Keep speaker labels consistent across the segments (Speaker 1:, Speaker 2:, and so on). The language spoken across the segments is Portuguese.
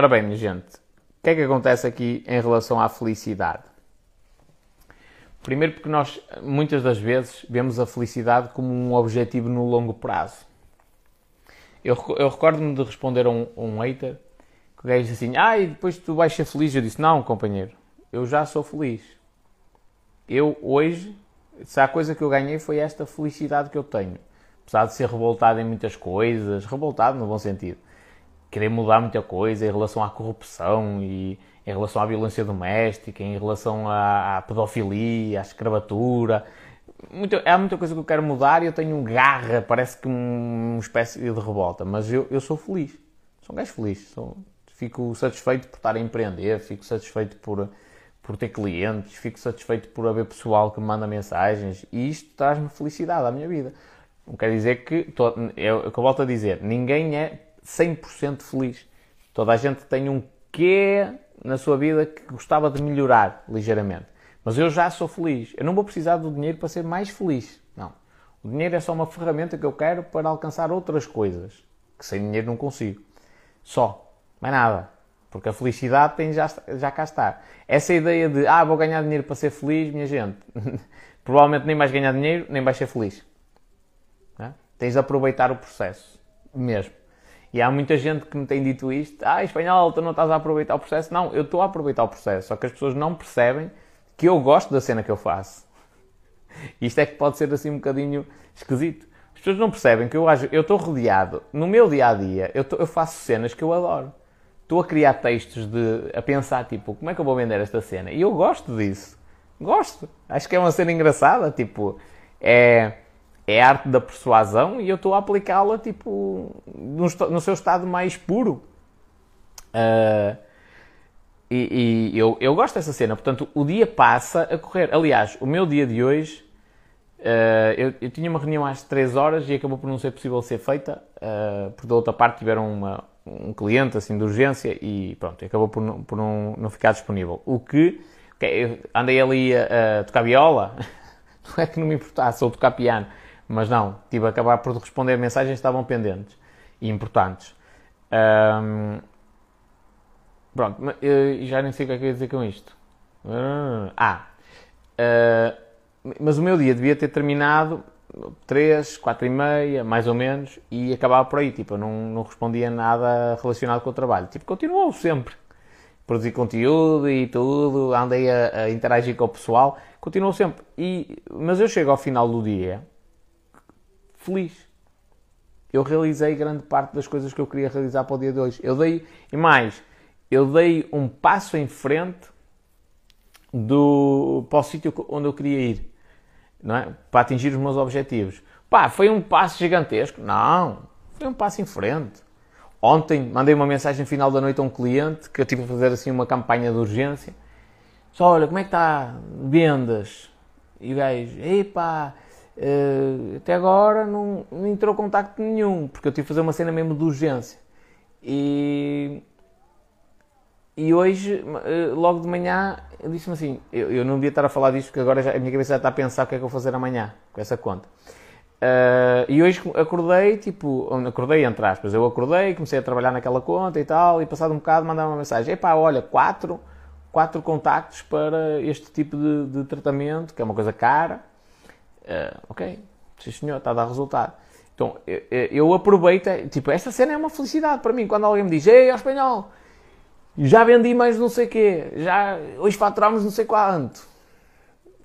Speaker 1: Ora bem, minha gente, o que é que acontece aqui em relação à felicidade? Primeiro porque nós, muitas das vezes, vemos a felicidade como um objetivo no longo prazo. Eu, eu recordo-me de responder a um, a um hater que o gajo disse assim, ah, e depois tu vais ser feliz. Eu disse, não, companheiro, eu já sou feliz. Eu, hoje, se há coisa que eu ganhei foi esta felicidade que eu tenho. Apesar de ser revoltado em muitas coisas, revoltado no bom sentido. Querer mudar muita coisa em relação à corrupção e em relação à violência doméstica, em relação à, à pedofilia, à escravatura. Muito, há muita coisa que eu quero mudar e eu tenho garra, parece que uma espécie de revolta, mas eu, eu sou feliz. Sou um gajo feliz. Sou, fico satisfeito por estar a empreender, fico satisfeito por, por ter clientes, fico satisfeito por haver pessoal que me manda mensagens e isto traz-me felicidade à minha vida. Não quer dizer que, tô, que eu volto a dizer, ninguém é 100% feliz. Toda a gente tem um quê na sua vida que gostava de melhorar ligeiramente. Mas eu já sou feliz. Eu não vou precisar do dinheiro para ser mais feliz. Não. O dinheiro é só uma ferramenta que eu quero para alcançar outras coisas que sem dinheiro não consigo. Só. Mais nada. Porque a felicidade tem já, já cá está. Essa ideia de, ah, vou ganhar dinheiro para ser feliz, minha gente, provavelmente nem vais ganhar dinheiro, nem vais ser feliz. É? Tens de aproveitar o processo. Mesmo. E há muita gente que me tem dito isto: ah, espanhol, tu não estás a aproveitar o processo. Não, eu estou a aproveitar o processo, só que as pessoas não percebem que eu gosto da cena que eu faço. Isto é que pode ser assim um bocadinho esquisito. As pessoas não percebem que eu eu estou rodeado, no meu dia a dia, eu, tô, eu faço cenas que eu adoro. Estou a criar textos de, a pensar, tipo, como é que eu vou vender esta cena? E eu gosto disso. Gosto. Acho que é uma cena engraçada, tipo, é é a arte da persuasão e eu estou a aplicá-la tipo no, no, seu estado mais puro. Uh, e, e eu, eu, gosto dessa cena, portanto o dia passa a correr. Aliás, o meu dia de hoje, uh, eu, eu, tinha uma reunião às 3 horas e acabou por não ser possível ser feita, uh, porque da outra parte tiveram uma, um cliente assim de urgência e pronto, acabou por, não, por não, não ficar disponível. O que, okay, andei ali a, a tocar viola, não é que não me importasse, ou tocar piano, mas não, tive a acabar por responder mensagens que estavam pendentes e importantes. Um, pronto, já nem sei o que é que eu ia dizer com isto. Ah, uh, mas o meu dia devia ter terminado 3, 4 e meia, mais ou menos, e acabava por aí. Tipo, eu não, não respondia nada relacionado com o trabalho. Tipo, continuou sempre. Produzir conteúdo e tudo, andei a, a interagir com o pessoal, continuou sempre. E, mas eu chego ao final do dia feliz. Eu realizei grande parte das coisas que eu queria realizar para o dia de hoje. Eu dei, e mais, eu dei um passo em frente do, para o sítio onde eu queria ir, não é? para atingir os meus objetivos. Pá, foi um passo gigantesco? Não, foi um passo em frente. Ontem mandei uma mensagem final da noite a um cliente que eu tive a fazer assim uma campanha de urgência. Só, olha, como é que está vendas? E o gajo, epá, Uh, até agora não, não entrou contacto nenhum, porque eu tive que fazer uma cena mesmo de urgência. E, e hoje, uh, logo de manhã, disse-me assim: eu, eu, não devia estar a falar disto, porque agora já, a minha cabeça já está a pensar o que é que eu vou fazer amanhã com essa conta. Uh, e hoje acordei, tipo, acordei entre aspas, eu acordei, comecei a trabalhar naquela conta e tal, e passado um bocado mandava uma mensagem: epá, olha, quatro, quatro contactos para este tipo de, de tratamento, que é uma coisa cara Uh, ok, sim senhor, está a dar resultado. Então, eu, eu aproveito, tipo, esta cena é uma felicidade para mim, quando alguém me diz, ei, ao espanhol, já vendi mais não sei quê, já, hoje faturamos não sei quanto.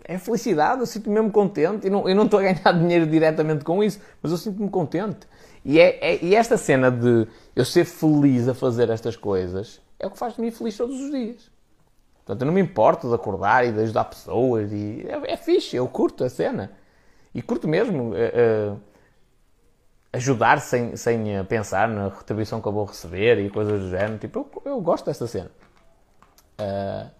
Speaker 1: É felicidade, eu sinto-me mesmo contente, e não, eu não estou a ganhar dinheiro diretamente com isso, mas eu sinto-me contente. E, é, é, e esta cena de eu ser feliz a fazer estas coisas, é o que faz-me feliz todos os dias. Portanto, eu não me importo de acordar e de ajudar pessoas, e é, é fixe, eu curto a cena. E curto mesmo uh, ajudar sem, sem pensar na retribuição que eu vou receber e coisas do género. Tipo, eu, eu gosto desta cena. Uh,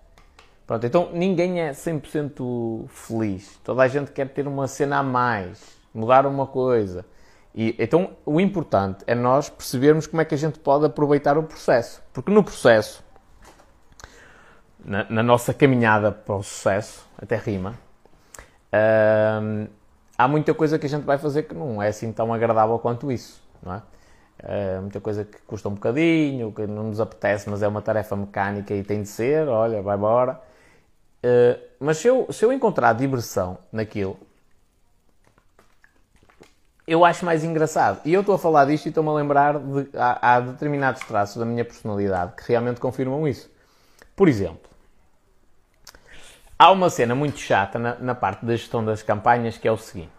Speaker 1: pronto, então ninguém é 100% feliz. Toda a gente quer ter uma cena a mais, mudar uma coisa. E, então o importante é nós percebermos como é que a gente pode aproveitar o processo. Porque no processo, na, na nossa caminhada para o sucesso, até rima, uh, há muita coisa que a gente vai fazer que não é assim tão agradável quanto isso, não é? Uh, muita coisa que custa um bocadinho, que não nos apetece, mas é uma tarefa mecânica e tem de ser, olha, vai embora. Uh, mas se eu, se eu encontrar diversão naquilo, eu acho mais engraçado. E eu estou a falar disto e estou-me a lembrar de. Há, há, determinados traços da minha personalidade que realmente confirmam isso. Por exemplo, há uma cena muito chata na, na parte da gestão das campanhas que é o seguinte: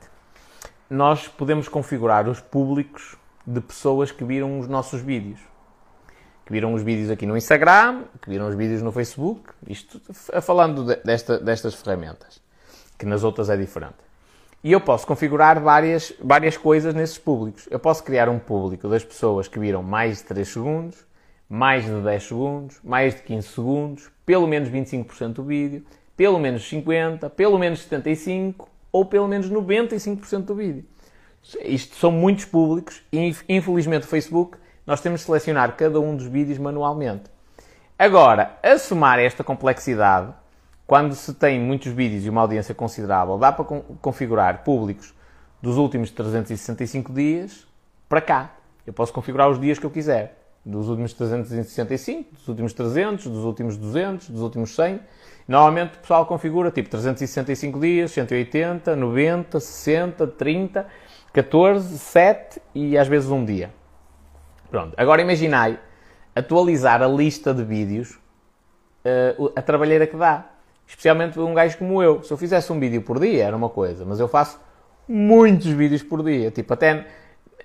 Speaker 1: nós podemos configurar os públicos de pessoas que viram os nossos vídeos. Que viram os vídeos aqui no Instagram, que viram os vídeos no Facebook, isto falando desta, destas ferramentas, que nas outras é diferente. E eu posso configurar várias, várias coisas nesses públicos. Eu posso criar um público das pessoas que viram mais de 3 segundos, mais de 10 segundos, mais de 15 segundos, pelo menos 25% do vídeo, pelo menos 50%, pelo menos 75% ou pelo menos 95% do vídeo. Isto são muitos públicos e infelizmente o Facebook nós temos de selecionar cada um dos vídeos manualmente. Agora, a somar esta complexidade, quando se tem muitos vídeos e uma audiência considerável, dá para configurar públicos dos últimos 365 dias para cá. Eu posso configurar os dias que eu quiser. Dos últimos 365, dos últimos 300, dos últimos 200, dos últimos 100. Normalmente o pessoal configura tipo 365 dias, 180, 90, 60, 30, 14, 7 e às vezes um dia. Pronto. Agora imaginai atualizar a lista de vídeos, uh, a trabalheira que dá. Especialmente um gajo como eu. Se eu fizesse um vídeo por dia era uma coisa, mas eu faço muitos vídeos por dia. Tipo, até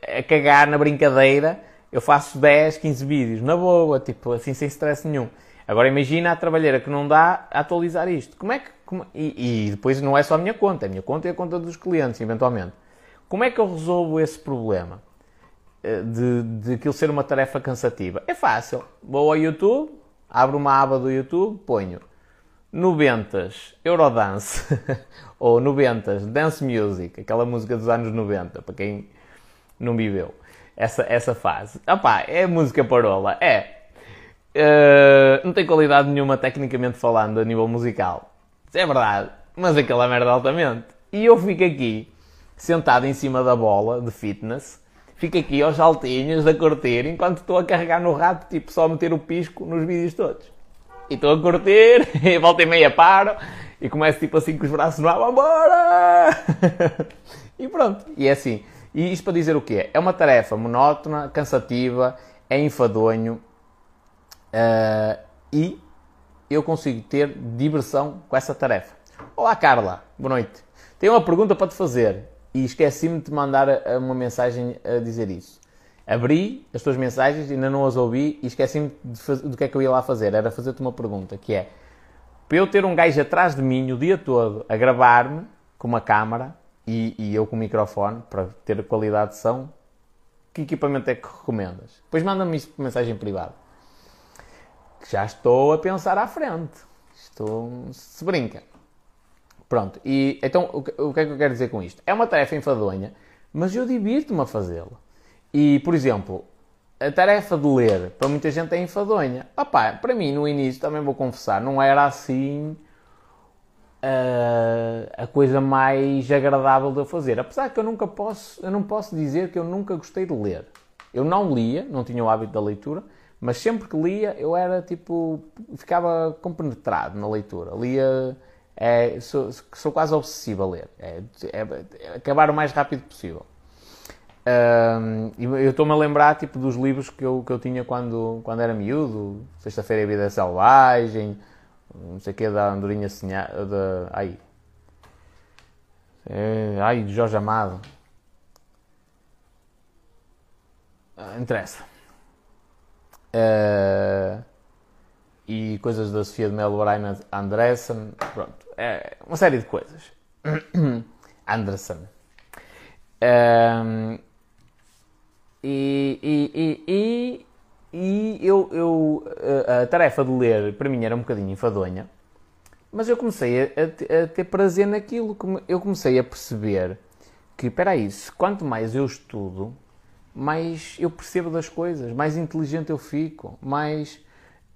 Speaker 1: a cagar na brincadeira, eu faço 10, 15 vídeos, na boa, tipo, assim, sem stress nenhum. Agora imagina a trabalheira que não dá a atualizar isto. Como é que. Como, e, e, depois não é só a minha conta, a minha conta é a conta dos clientes, eventualmente. Como é que eu resolvo esse problema? Eh, de, de aquilo ser uma tarefa cansativa? É fácil. Vou ao YouTube, abro uma aba do YouTube, ponho 90 Eurodance ou 90 Dance Music, aquela música dos anos 90, para quem não viveu essa, essa fase. Opá, é música parola, é. Uh, não tem qualidade nenhuma tecnicamente falando a nível musical. Isso é verdade, mas aquela merda altamente. E eu fico aqui, sentado em cima da bola de fitness, fico aqui aos saltinhos a curtir, enquanto estou a carregar no rato, tipo só meter o pisco nos vídeos todos e estou a curtir, e volta e meia paro, e começo tipo assim com os braços no ar, vambora! e pronto, e é assim. E isto para dizer o quê? É uma tarefa monótona, cansativa, é enfadonho, uh, e eu consigo ter diversão com essa tarefa. Olá Carla, boa noite. Tenho uma pergunta para te fazer e esqueci-me de te mandar uma mensagem a dizer isso abri as tuas mensagens, ainda não as ouvi e esqueci-me do que é que eu ia lá fazer. Era fazer-te uma pergunta, que é, para eu ter um gajo atrás de mim o dia todo a gravar-me com uma câmara e, e, eu com o microfone, para ter qualidade de som, que equipamento é que recomendas? Depois manda-me isso por mensagem privada. Já estou a pensar à frente. Estou... se brinca. Pronto, e então o que, é que eu quero dizer com isto? É uma tarefa enfadonha, mas eu divirto-me a fazê-la. E, por exemplo, a tarefa de ler, para muita gente é enfadonha. Opá, para mim, no início, também vou confessar, não era assim uh, a coisa mais agradável de fazer. Apesar que eu nunca posso, eu não posso dizer que eu nunca gostei de ler. Eu não lia, não tinha o hábito da leitura, mas sempre que lia, eu era tipo, ficava compenetrado na leitura. Lia, é, sou, sou quase obsessivo a ler. É, é, é acabar o mais rápido possível. Um, eu estou-me a lembrar tipo, dos livros que eu, que eu tinha quando, quando era miúdo, Sexta-feira a Vida Selvagem, não sei o que, da Andorinha Senha, da, ai, é, ai, de Jorge Amado. Ah, interessa. Uh, e coisas da Sofia de Melo Brian Andressen, pronto, é uma série de coisas. Anderson. Um, e, e, e, e eu, eu, a tarefa de ler para mim era um bocadinho enfadonha, mas eu comecei a, a, a ter prazer naquilo. Eu comecei a perceber que, espera aí, quanto mais eu estudo, mais eu percebo das coisas, mais inteligente eu fico, mais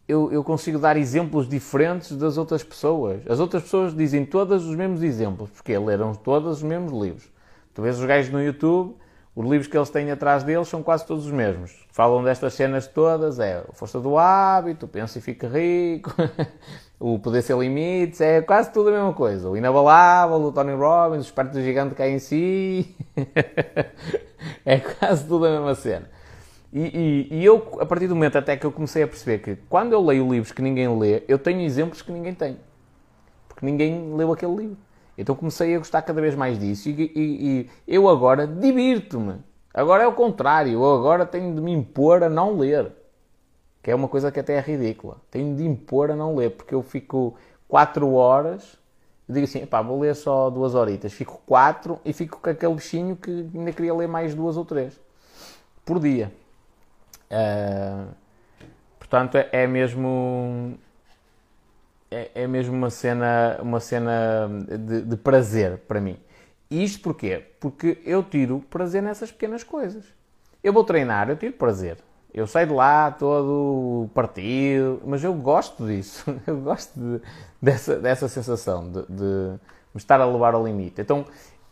Speaker 1: eu, eu, consigo dar exemplos diferentes das outras pessoas. As outras pessoas dizem todos os mesmos exemplos, porque leram todos os mesmos livros. Tu vês os gajos no YouTube, Os livros que eles têm atrás deles são quase todos os mesmos. Falam destas cenas todas, é a força do hábito, pensa e fica rico, o poder ser limites, é quase tudo a mesma coisa. O inabalável, o Tony Robbins, o esperto gigante cai em si, é quase tudo a mesma cena. E, e, e, eu, a partir do momento até que eu comecei a perceber que quando eu leio livros que ninguém lê, eu tenho exemplos que ninguém tem. Porque ninguém leu aquele livro. Então comecei a gostar cada vez mais disso e, e eu agora divirto-me. Agora é o contrário, eu agora tenho de me impor a não ler. Que é uma coisa que até é ridícula. Tenho de impor a não ler, porque eu fico 4 horas, digo assim, pá, vou ler só duas horitas. Fico 4 e fico com aquele bichinho que ainda queria ler mais duas ou três por dia. Uh, portanto, é, é mesmo é, é, mesmo uma cena, uma cena de, de, prazer para mim. E isto porquê? Porque eu tiro prazer nessas pequenas coisas. Eu vou treinar, eu tiro prazer. Eu saio de lá todo partido, mas eu gosto disso. Eu gosto de, dessa, dessa sensação de, de me estar a levar ao limite. Então,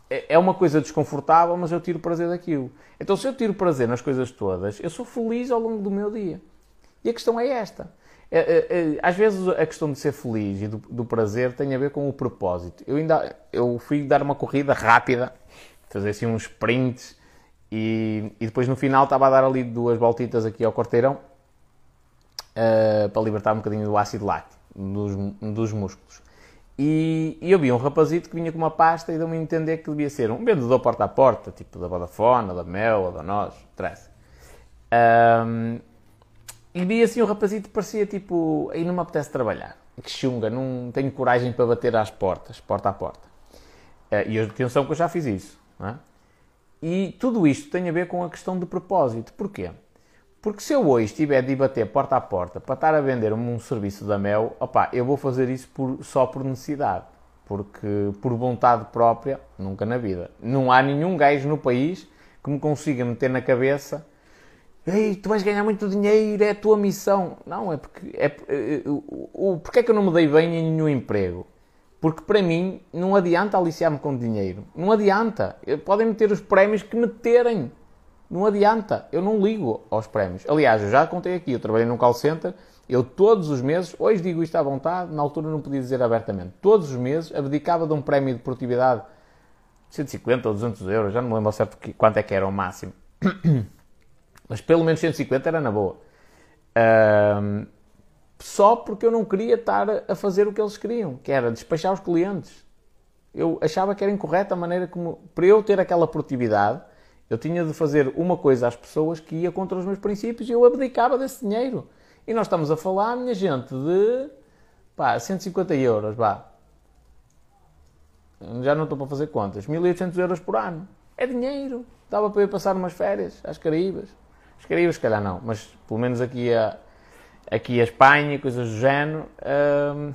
Speaker 1: é, é uma coisa desconfortável, mas eu tiro prazer daquilo. Então, se eu tiro prazer nas coisas todas, eu sou feliz ao longo do meu dia. E a questão é esta. É, é, é, às vezes a questão de ser feliz e do, do, prazer tem a ver com o propósito. Eu ainda eu fui dar uma corrida rápida, fazer assim uns sprints e, e depois no final estava a dar ali duas voltitas aqui ao quarteirão uh, para libertar um bocadinho do ácido láctico dos, dos músculos. E, e, eu vi um rapazito que vinha com uma pasta e deu-me a entender que devia ser um vendedor porta a porta, tipo da Vodafone, da Mel, da Nós. Um, e vi assim o rapazito parecia tipo, aí não me apetece trabalhar. Que chunga, não tenho coragem para bater às portas, porta a porta. Uh, e atenção que eu já fiz isso. É? E tudo isto tem a ver com a questão de propósito. Porquê? Porque se eu hoje tiver de bater porta a porta para estar a vender um, serviço da Mel, opá, eu vou fazer isso por, só por necessidade. Porque por vontade própria, nunca na vida. Não há nenhum gajo no país que me consiga meter na cabeça Ei, tu vais ganhar muito dinheiro, é a tua missão. Não, é porque. É, é, o, porque é que eu não me dei bem em nenhum emprego? Porque para mim não adianta aliciar-me com dinheiro. Não adianta. Podem meter os prémios que meterem. Não adianta. Eu não ligo aos prémios. Aliás, eu já contei aqui, eu trabalhei num call center, eu todos os meses, hoje digo isto à vontade, na altura não podia dizer abertamente, todos os meses abdicava de um prémio de produtividade de 150 ou 200 euros, já não me lembro certo quanto é que era o máximo. Mas pelo menos 150 era na boa. Um, só porque eu não queria estar a fazer o que eles queriam, que era despachar os clientes. Eu achava que era incorreta a maneira como. Para eu ter aquela produtividade, eu tinha de fazer uma coisa às pessoas que ia contra os meus princípios e eu abdicava desse dinheiro. E nós estamos a falar, minha gente, de. pá, 150 euros, vá. Já não estou para fazer contas. 1800 euros por ano. É dinheiro. Dava para eu passar umas férias às Caraíbas. Os Caraíbas, se calhar não, mas pelo menos aqui a, aqui a Espanha, coisas do género. Hum...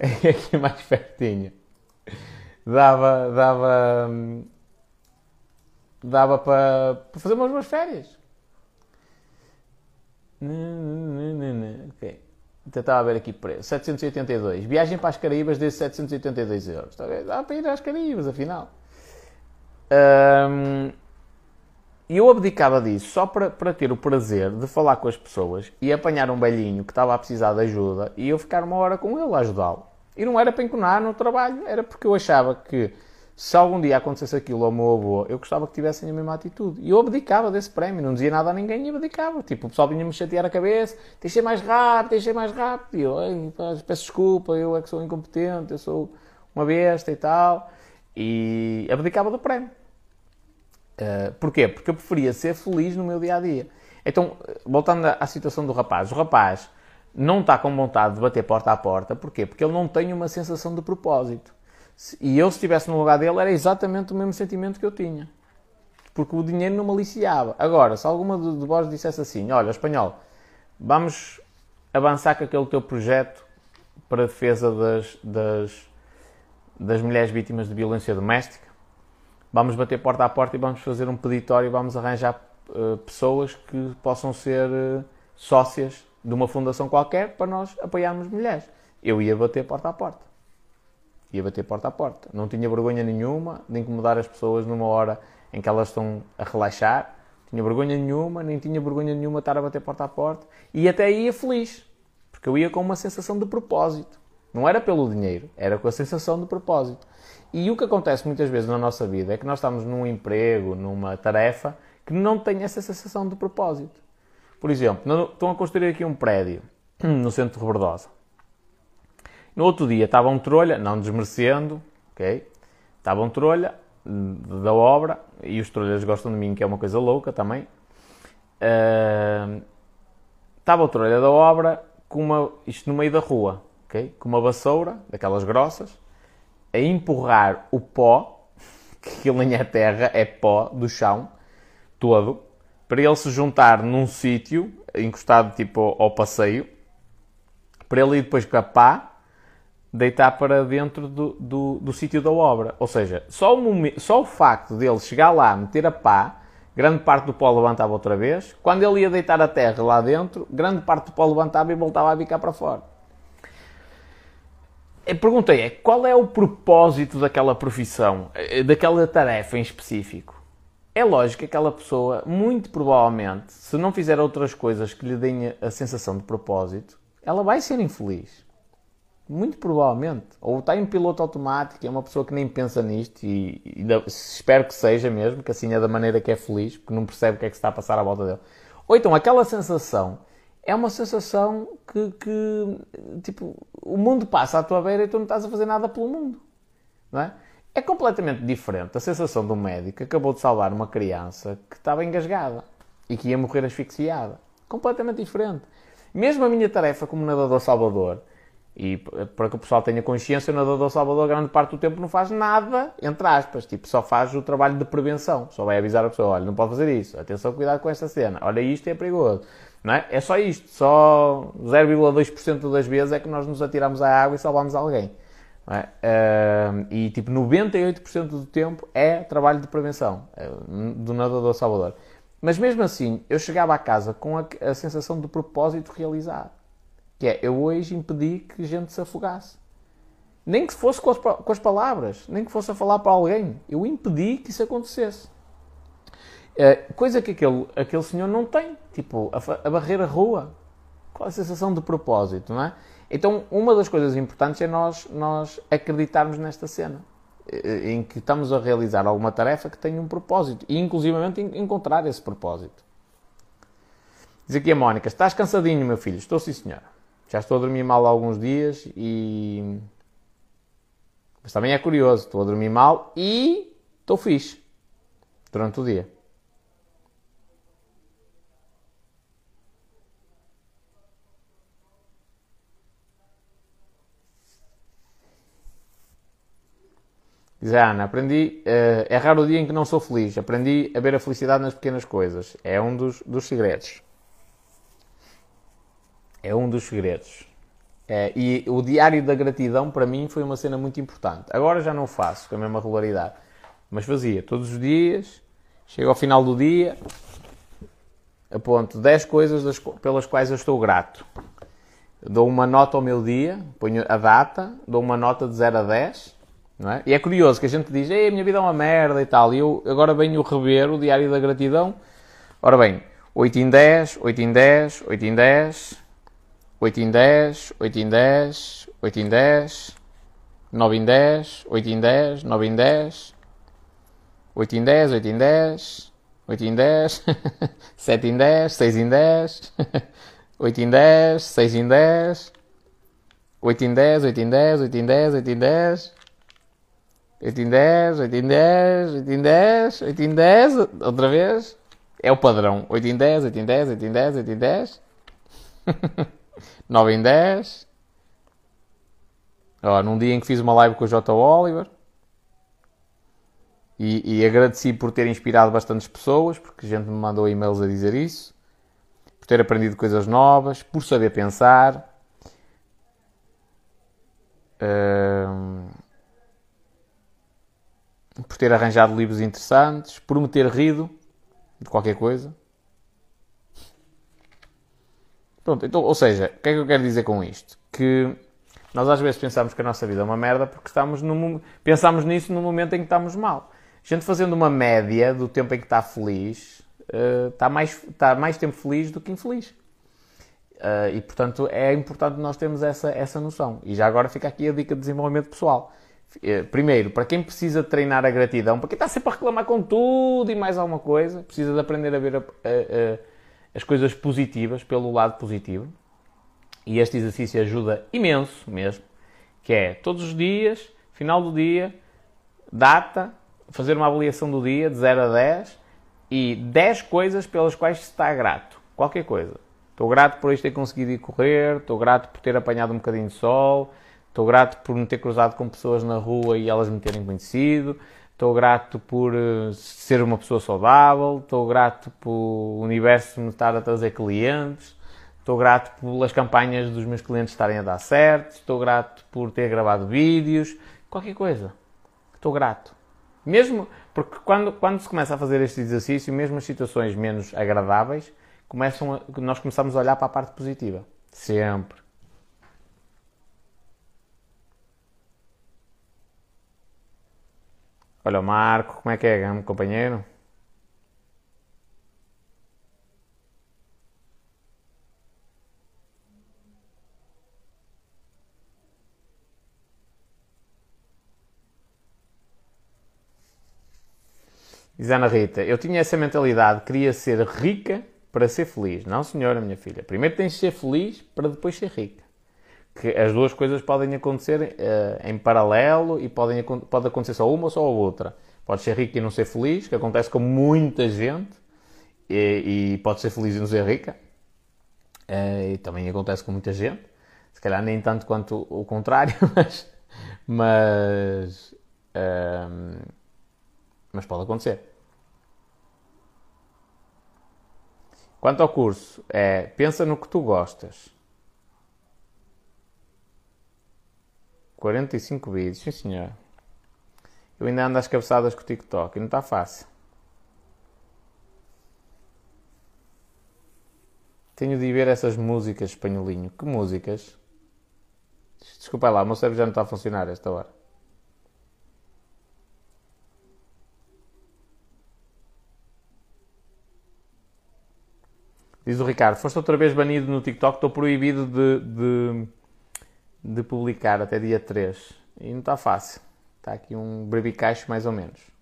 Speaker 1: aqui mais pertinho. Dava, dava, dava para, fazer umas boas férias. Ok. Então estava a ver aqui preço. 782. Viagem para as Caraíbas desde 782 euros. Está? Dá para ir às Caraíbas, afinal. E eu abdicava disso só para, para ter o prazer de falar com as pessoas e apanhar um velhinho que estava a precisar de ajuda e eu ficar uma hora com ele a ajudá-lo. E não era para enconar no trabalho, era porque eu achava que se algum dia acontecesse aquilo ao meu avô, eu gostava que tivessem a mesma atitude. E eu abdicava desse prémio, não dizia nada a ninguém e abdicava. Tipo, o pessoal vinha-me chatear a cabeça, deixei mais rápido, deixei mais rápido. E eu, peço desculpa, eu é que sou incompetente, eu sou uma besta e tal. E abdicava do prémio. Uh, porquê? Porque eu preferia ser feliz no meu dia a dia. Então, voltando à situação do rapaz, o rapaz não está com vontade de bater porta a porta, porquê? Porque ele não tem uma sensação de propósito. E eu, se estivesse no lugar dele, era exatamente o mesmo sentimento que eu tinha. Porque o dinheiro não me aliciava. Agora, se alguma de vós dissesse assim: Olha, espanhol, vamos avançar com aquele teu projeto para a defesa das, das, das mulheres vítimas de violência doméstica, vamos bater porta a porta e vamos fazer um peditório vamos arranjar uh, pessoas que possam ser uh, sócias de uma fundação qualquer para nós apoiarmos mulheres. Eu ia bater porta a porta. ia bater porta a porta. Não tinha vergonha nenhuma de incomodar as pessoas numa hora em que elas estão a relaxar. Tinha vergonha nenhuma, nem tinha vergonha nenhuma estar a bater porta a porta. E até ia feliz, porque eu ia com uma sensação de propósito. Não era pelo dinheiro, era com a sensação de propósito. E o que acontece muitas vezes na nossa vida é que nós estamos num emprego, numa tarefa, que não tem essa sensação de propósito. Por exemplo, estão a construir aqui um prédio no centro de Rebordosa. No outro dia estava um trolha, não desmerecendo, ok? Estava um trolha da obra, e os trolhas gostam de mim, que é uma coisa louca também. Uh, estava o trolha da obra, com uma, isto no meio da rua, ok? Com uma vassoura, daquelas grossas, a empurrar o pó, que aquilo nem é terra, é pó do chão, todo, para ele se juntar num sítio, encostado tipo ao, passeio, para ele ir depois com a pá deitar para dentro do, do, do sítio da obra. Ou seja, só o, momento, só o facto dele chegar lá, meter a pá, grande parte do pó levantava outra vez. Quando ele ia deitar a terra lá dentro, grande parte do pó levantava e voltava a bicar para fora. A pergunta é, qual é o propósito daquela profissão, eh, daquela tarefa em específico? É lógico que aquela pessoa, muito provavelmente, se não fizer outras coisas que lhe deem a sensação de propósito, ela vai ser infeliz. Muito provavelmente. Ou está em piloto automático, é uma pessoa que nem pensa nisto e, e, espero que seja mesmo, que assim é da maneira que é feliz, porque não percebe o que é que está a passar à volta dele. Ou então aquela sensação é uma sensação que, que tipo, o mundo passa à tua beira e tu não estás a fazer nada pelo mundo. Não é? É completamente diferente a sensação um médico que acabou de salvar uma criança que estava engasgada e que ia morrer asfixiada. Completamente diferente. Mesmo a minha tarefa como nadador salvador, e para que o pessoal tenha consciência, o nadador salvador, grande parte do tempo, não faz nada, entre aspas, tipo, só faz o trabalho de prevenção. Só vai avisar a pessoa: olha, não pode fazer isso, atenção, cuidado com esta cena, olha, isto é perigoso. Não é? é só isto, só 0,2% das vezes é que nós nos atiramos à água e salvamos alguém. É? Uh, e tipo, 98% do tempo é trabalho de prevenção é, do nadador salvador. Mas mesmo assim, eu chegava a casa com a, a sensação de propósito realizado. Que é, eu hoje impedi que gente se afogasse. Nem que fosse com as, com as palavras, nem que fosse a falar para alguém. Eu impedi que isso acontecesse. Uh, coisa que aquele, aquele senhor não tem. Tipo, a, a barrer a rua. Qual a sensação de propósito, não é? Então, uma das coisas importantes é nós, nós acreditarmos nesta cena. Em que estamos a realizar alguma tarefa que tem um propósito. E, inclusivamente, encontrar esse propósito. Diz aqui a Mónica: Estás cansadinho, meu filho? Estou sim, senhora. Já estou a dormir mal há alguns dias e. Mas também é curioso, estou a dormir mal e estou fixe durante o dia. Diz a Ana, aprendi, uh, é raro o dia em que não sou feliz. Aprendi a ver a felicidade nas pequenas coisas. É um dos, dos segredos. É um dos segredos. É, e o diário da gratidão para mim foi uma cena muito importante. Agora já não faço com a mesma regularidade, mas fazia todos os dias. Chego ao final do dia, aponto 10 coisas das, pelas quais eu estou grato. Dou uma nota ao meu dia, ponho a data, dou uma nota de 0 a 10. É? E é curioso que a gente diz, Ei, a minha vida é uma merda e tal. E eu agora venho rever o diário da gratidão. Ora bem, 8 em 10, 8 em 10, 8 em 10, 8 em 10, 8 em 10, 8 em 10, 9 em 10, 8 em 10, 9 em 10, 8 em 10, 8 em 10, 8 em 10, 7 em 10, 6 em 10, 8 em 10, 6 em 10, 8 em 10, 8 em 10, 8 em 10, 8 em 10, 8 em 10, 8 em 10, 8 em 10, 8 em 10, outra vez. É o padrão. 8 em 10, 8 em 10, 8 em 10, 8 em 10. 9 em 10. Ó, num dia em que fiz uma live com o J. Oliver. E, e, agradeci por ter inspirado bastantes pessoas, porque a gente me mandou e-mails a dizer isso. Por ter aprendido coisas novas, por saber pensar. Por ter arranjado livros interessantes, por me ter rido de qualquer coisa. Pronto, então, ou seja, o que é que eu quero dizer com isto? Que Nós às vezes pensamos que a nossa vida é uma merda porque estamos no, pensamos nisso no momento em que estamos mal. A gente fazendo uma média do tempo em que está feliz, uh, está, mais, está mais tempo feliz do que infeliz. Uh, e portanto é importante nós termos essa, essa noção. E já agora fica aqui a dica de desenvolvimento pessoal. Uh, primeiro, para quem precisa treinar a gratidão, para quem está sempre a reclamar com tudo e mais alguma coisa, precisa de aprender a ver a, a, as coisas positivas pelo lado positivo. E este exercício ajuda imenso mesmo, que é todos os dias, final do dia, data, fazer uma avaliação do dia de 0 a 10 e 10 coisas pelas quais se está grato. Qualquer coisa. Estou grato por isto ter conseguido ir correr, estou grato por ter apanhado um bocadinho de sol, estou grato por me ter cruzado com pessoas na rua e elas me terem conhecido, estou grato por uh, ser uma pessoa saudável, estou grato por o universo me estar a trazer clientes, Estou grato pelas campanhas dos meus clientes estarem a dar certo. Estou grato por ter gravado vídeos. Qualquer coisa. Estou grato. Mesmo porque quando, quando se começa a fazer este exercício, mesmo as situações menos agradáveis, começam a, nós começamos a olhar para a parte positiva. Sempre. Olha o Marco, como é que é, companheiro? Diz Ana Rita, eu tinha essa mentalidade, queria ser rica para ser feliz. Não, senhora, minha filha. Primeiro tens de ser feliz para depois ser rica. Que as duas coisas podem acontecer uh, em paralelo e podem, pode acontecer só uma ou só a outra. Pode ser rica e não ser feliz, que acontece com muita gente, e, e pode ser feliz e não ser rica. Uh, e também acontece com muita gente. Se calhar nem tanto quanto o contrário, mas, mas, uh, mas pode acontecer. Quanto ao curso, é pensa no que tu gostas. 45 vídeos, sim senhor. Eu ainda ando às cabeçadas com o TikTok não está fácil. Tenho de ver essas músicas espanholinho. Que músicas? Desculpa lá, o meu cérebro já não está a funcionar esta hora. Diz o Ricardo, foste outra vez banido no TikTok, estou proibido de, de, de publicar até dia 3. E não está fácil. Está aqui um brebicacho mais ou menos.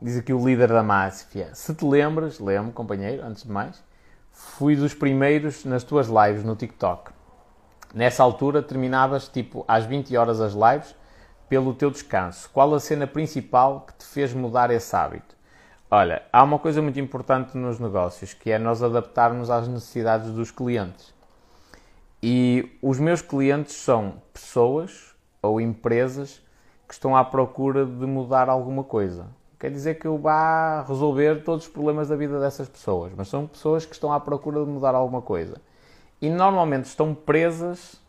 Speaker 1: Diz aqui o líder da máfia. Se te lembras, lembro, companheiro, antes de mais, fui dos primeiros nas tuas lives no TikTok. Nessa altura terminavas tipo às 20 horas as lives pelo teu descanso. Qual a cena principal que te fez mudar esse hábito? Olha, há uma coisa muito importante nos negócios que é nós adaptarmos às necessidades dos clientes. E os meus clientes são pessoas ou empresas que estão à procura de mudar alguma coisa quer dizer que eu vá resolver todos os problemas da vida dessas pessoas, mas são pessoas que estão à procura de mudar alguma coisa. E normalmente estão presas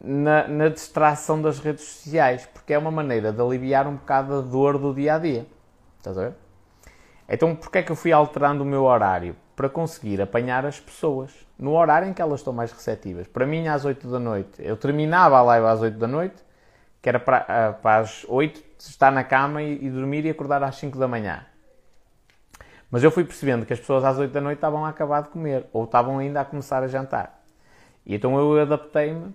Speaker 1: na, na distração das redes sociais, porque é uma maneira de aliviar um bocado a dor do dia a dia. Estás a ver? Então, porquê é que eu fui alterando o meu horário? Para conseguir apanhar as pessoas no horário em que elas estão mais receptivas. Para mim, às 8 da noite, eu terminava a live às 8 da noite, que era para, ah, para as 8 estar na cama e, e, dormir e acordar às 5 da manhã. Mas eu fui percebendo que as pessoas às 8 da noite estavam a acabar de comer ou estavam ainda a começar a jantar. E então eu adaptei-me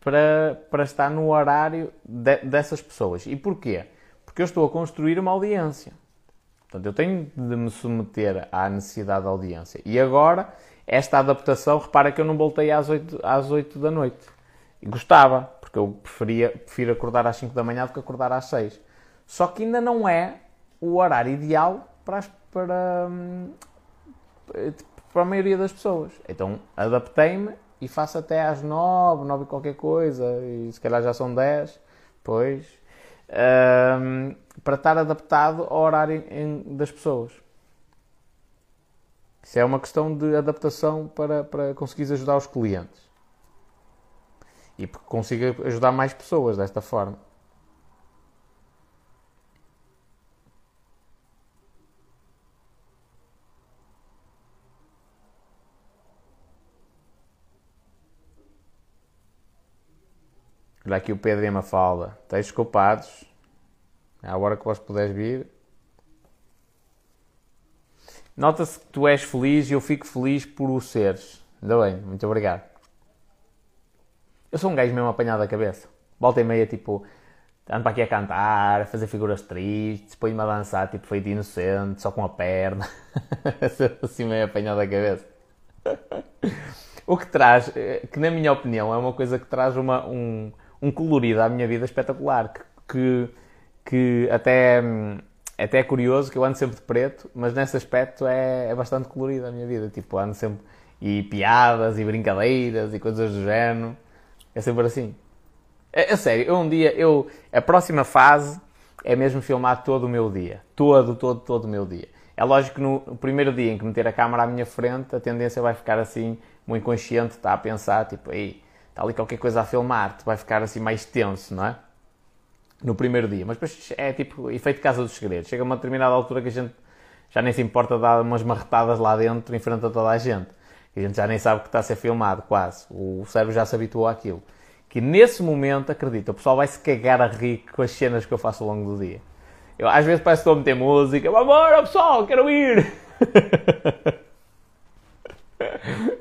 Speaker 1: para, para estar no horário de, dessas pessoas. E porquê? Porque eu estou a construir uma audiência. Portanto, eu tenho de me submeter à necessidade da audiência. E agora, esta adaptação, repara que eu não voltei às 8, às 8 da noite. E gostava, porque eu preferia, prefiro acordar às 5 da manhã do que acordar às 6. Só que ainda não é o horário ideal para, para, para a maioria das pessoas. Então adaptei-me e faço até às 9, 9 e qualquer coisa, e se calhar já são 10, pois, um, para estar adaptado ao horário em, das pessoas. Isso é uma questão de adaptação para, para conseguires ajudar os clientes. E porque consiga ajudar mais pessoas desta forma. Olha aqui o Pedro e a Mafalda. Estáis culpados. Hora que vós puderes vir. Nota-se que tu és feliz e eu fico feliz por o seres. Ainda bem, muito obrigado. Eu sou um gajo mesmo apanhado da cabeça. Volta e meia, tipo, ando para aqui a cantar, a fazer figuras tristes, põe-me a dançar, tipo, feito inocente, só com a perna. assim meio apanhado da cabeça. o que traz, eh, que na minha opinião, é uma coisa que traz uma, um, um colorido à minha vida espetacular, que, que, que até, até é curioso que eu ando sempre de preto, mas nesse aspecto é, é bastante colorido a minha vida, tipo, ando sempre, e piadas, e brincadeiras, e coisas do género, é sempre assim. É, é sério, eu um dia, eu, a próxima fase é mesmo filmar todo o meu dia, todo, todo, todo o meu dia. É lógico que no, primeiro dia em que meter a câmera à minha frente, a tendência vai ficar assim, muito inconsciente, está a pensar, tipo, aí está ali qualquer coisa a filmar, vai ficar assim mais tenso, não é? No primeiro dia. Mas depois é tipo efeito casa dos segredos. Chega a uma determinada altura que a gente já nem se importa dar umas marretadas lá dentro em frente a toda a gente. A gente já nem sabe que está a ser filmado, quase. O cérebro já se habituou àquilo. Que nesse momento, acredita, o pessoal vai se cagar a rir com as cenas que eu faço ao longo do dia. Eu, às vezes parece que estou a meter música. Vamos embora, pessoal, quero ir!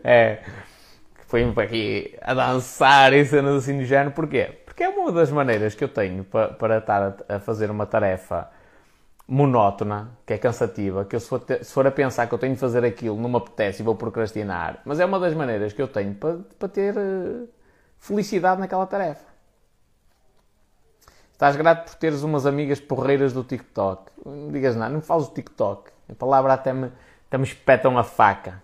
Speaker 1: é foi-me para aqui a dançar e cenas assim do género. Porquê? Porque é uma das maneiras que eu tenho para, para estar a, a fazer uma tarefa monótona, que é cansativa, que eu se for, se for, a pensar que eu tenho de fazer aquilo, não me apetece e vou procrastinar, mas é uma das maneiras que eu tenho para, para ter uh, felicidade naquela tarefa. Estás grato por teres umas amigas porreiras do TikTok. Não digas nada, não fales do TikTok. A palavra até me, até me espetam a faca.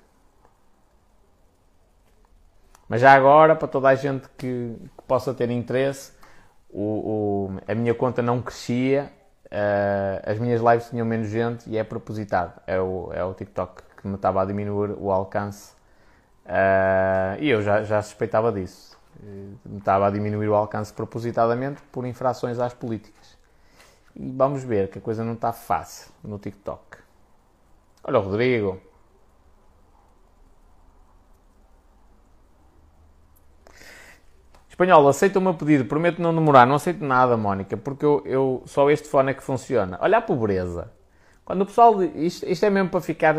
Speaker 1: Mas já agora, para toda a gente que, que possa ter interesse, o, o, a minha conta não crescia, uh, as minhas lives tinham menos gente e é propositado. É o, é o TikTok que me estava a diminuir o alcance uh, e eu já, já suspeitava disso. Me estava a diminuir o alcance propositadamente por infrações às políticas. E vamos ver que a coisa não está fácil no TikTok. Olha o Rodrigo. Espanhol, aceita o meu pedido, prometo não demorar. Não aceito nada, Mónica, porque eu, eu, só este fone é que funciona. Olha a pobreza. Quando o pessoal. Isto, isto é mesmo para, ficar,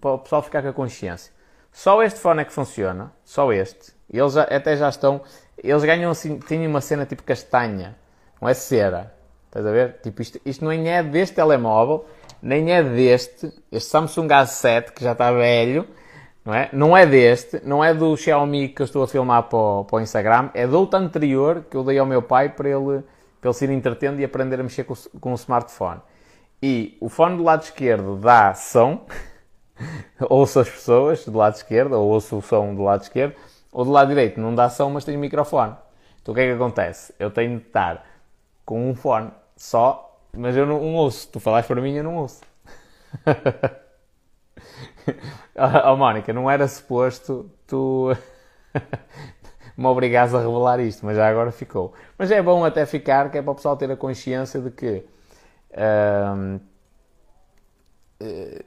Speaker 1: para o pessoal ficar com a consciência. Só este fone é que funciona. Só este. Eles já, até já estão. Eles ganham assim. Têm uma cena tipo castanha. Não é cera. Estás a ver? Tipo, isto, isto nem é deste telemóvel, nem é deste. Este Samsung A7 que já está velho não é? Não é deste, não é do Xiaomi que eu estou a filmar para o, para o Instagram, é do outro anterior que eu dei ao meu pai para ele, para ele se ir entretendo e aprender a mexer com, com o smartphone. E o fone do lado esquerdo dá som, ouço as pessoas do lado esquerdo, ou ouço o som do lado esquerdo, ou do lado direito não dá som, mas tem microfone. Então o que é que acontece? Eu tenho de estar com um fone só, mas eu não, ouço. Tu falas para mim, eu não ouço. oh, Mónica, não era suposto tu me obrigares a revelar isto, mas já agora ficou. Mas é bom até ficar, que é para o pessoal ter a consciência de que uh,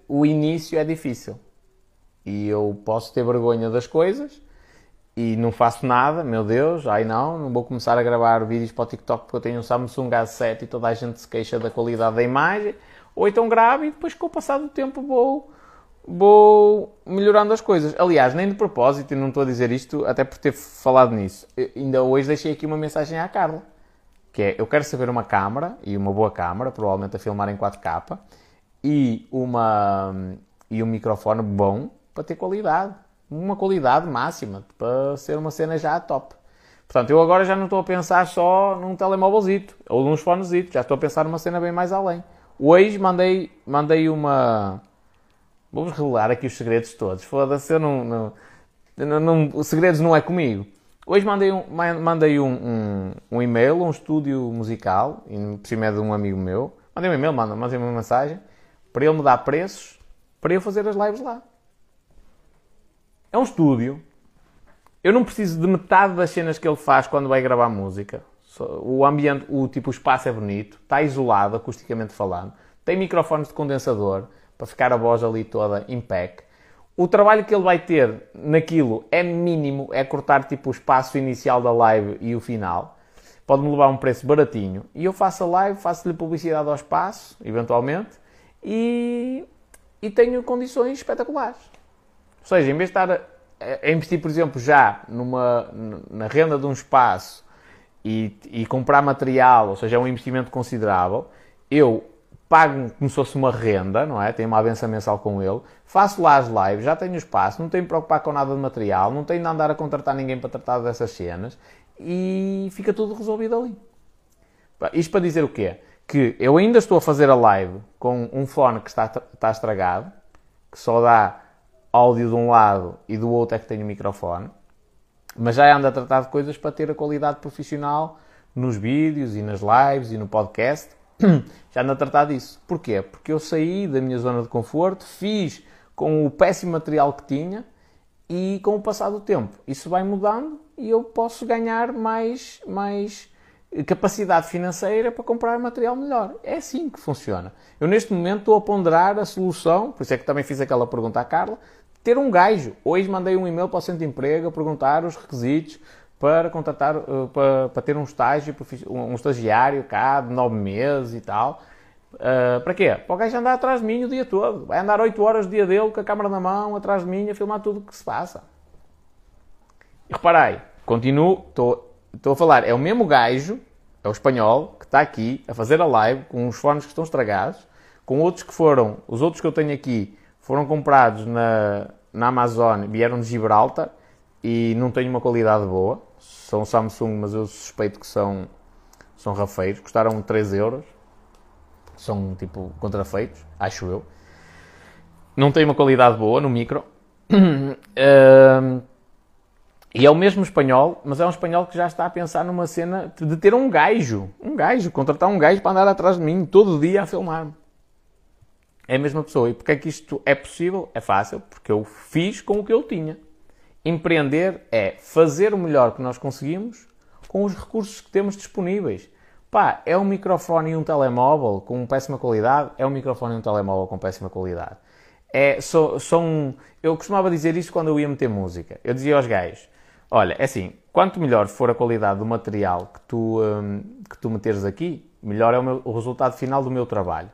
Speaker 1: o início é difícil. E eu posso ter vergonha das coisas e não faço nada, meu Deus, ai não, não vou começar a gravar vídeos para o TikTok porque eu tenho um Samsung A7 e toda a gente se queixa da qualidade da imagem. Ou então gravo e depois com o passar do tempo vou vou melhorando as coisas. Aliás, nem de propósito, e não estou a dizer isto até por ter falado nisso. Eu ainda hoje deixei aqui uma mensagem à Carla, que é, eu quero saber uma câmara, e uma boa câmara, provavelmente a filmar em 4K, e, uma, e um microfone bom para ter qualidade. Uma qualidade máxima, para ser uma cena já top. Portanto, eu agora já não estou a pensar só num telemóvelzito, ou num fonezito, já estou a pensar numa cena bem mais além. Hoje mandei, mandei uma Vamos revelar aqui os segredos todos. Foda-se, eu não, não, não, não, Os segredos não é comigo. Hoje mandei um, mandei um, um, um e-mail, um estúdio musical, e por cima é de um amigo meu. Mandei um e-mail, manda, mandei uma mensagem para ele me dar preços para eu fazer as lives lá. É um estúdio. Eu não preciso de metade das cenas que ele faz quando vai gravar música. O ambiente, o tipo, o espaço é bonito, está isolado, acusticamente falando, tem microfones de condensador para ficar a voz ali toda em pack. O trabalho que ele vai ter naquilo é mínimo, é cortar tipo o espaço inicial da live e o final. Pode-me levar um preço baratinho. E eu faço a live, faço-lhe publicidade ao espaço, eventualmente, e, e tenho condições espetaculares. Ou seja, em vez de estar a, a investir, por exemplo, já numa, na renda de um espaço e, e comprar material, ou seja, é um investimento considerável, eu pago como se fosse uma renda, não é? Tenho uma avança mensal com ele, faço lá as lives, já tenho espaço, não tenho que preocupar com nada de material, não tenho de andar a contratar ninguém para tratar dessas cenas e fica tudo resolvido ali. Isto para dizer o quê? Que eu ainda estou a fazer a live com um fone que está, está estragado, que só dá áudio de um lado e do outro é que tem o microfone, mas já ando a tratar de coisas para ter a qualidade profissional nos vídeos e nas lives e no podcast já ando a tratar disso. Porquê? Porque eu saí da minha zona de conforto, fiz com o péssimo material que tinha e com o passar do tempo isso vai mudando e eu posso ganhar mais, mais capacidade financeira para comprar material melhor. É assim que funciona. Eu neste momento estou a ponderar a solução, por isso é que também fiz aquela pergunta à Carla, ter um gajo. Hoje mandei um e-mail para o centro de emprego a perguntar os requisitos para contratar, uh, para, para, ter um estágio, um estagiário cá de nove meses e tal. Uh, para quê? Para o gajo andar atrás de mim o dia todo. Vai andar 8 horas o dia dele com a câmera na mão, atrás de mim, a filmar tudo o que se passa. E reparei, continuo, estou a falar, é o mesmo gajo, é o espanhol, que está aqui a fazer a live com os fones que estão estragados, com outros que foram, os outros que eu tenho aqui, foram comprados na, na Amazon, vieram de Gibraltar e não têm uma qualidade boa são Samsung, mas eu suspeito que são, são rafeiros, custaram 3 euros, são tipo contrafeitos, acho eu. Não tem uma qualidade boa no micro. e é o mesmo espanhol, mas é um espanhol que já está a pensar numa cena de ter um gajo, um gajo, contratar um gajo para andar atrás de mim todo dia a filmar-me. É a mesma pessoa. E porque é que isto é possível? É fácil, porque eu fiz com o que eu tinha. Empreender é fazer o melhor que nós conseguimos com os recursos que temos disponíveis. Pá, é um microfone e um telemóvel com péssima qualidade? É um microfone e um telemóvel com péssima qualidade. É, sou, sou um, eu costumava dizer isto quando eu ia meter música. Eu dizia aos gajos: Olha, é assim, quanto melhor for a qualidade do material que tu, hum, que tu meteres aqui, melhor é o, meu, o, resultado final do meu trabalho.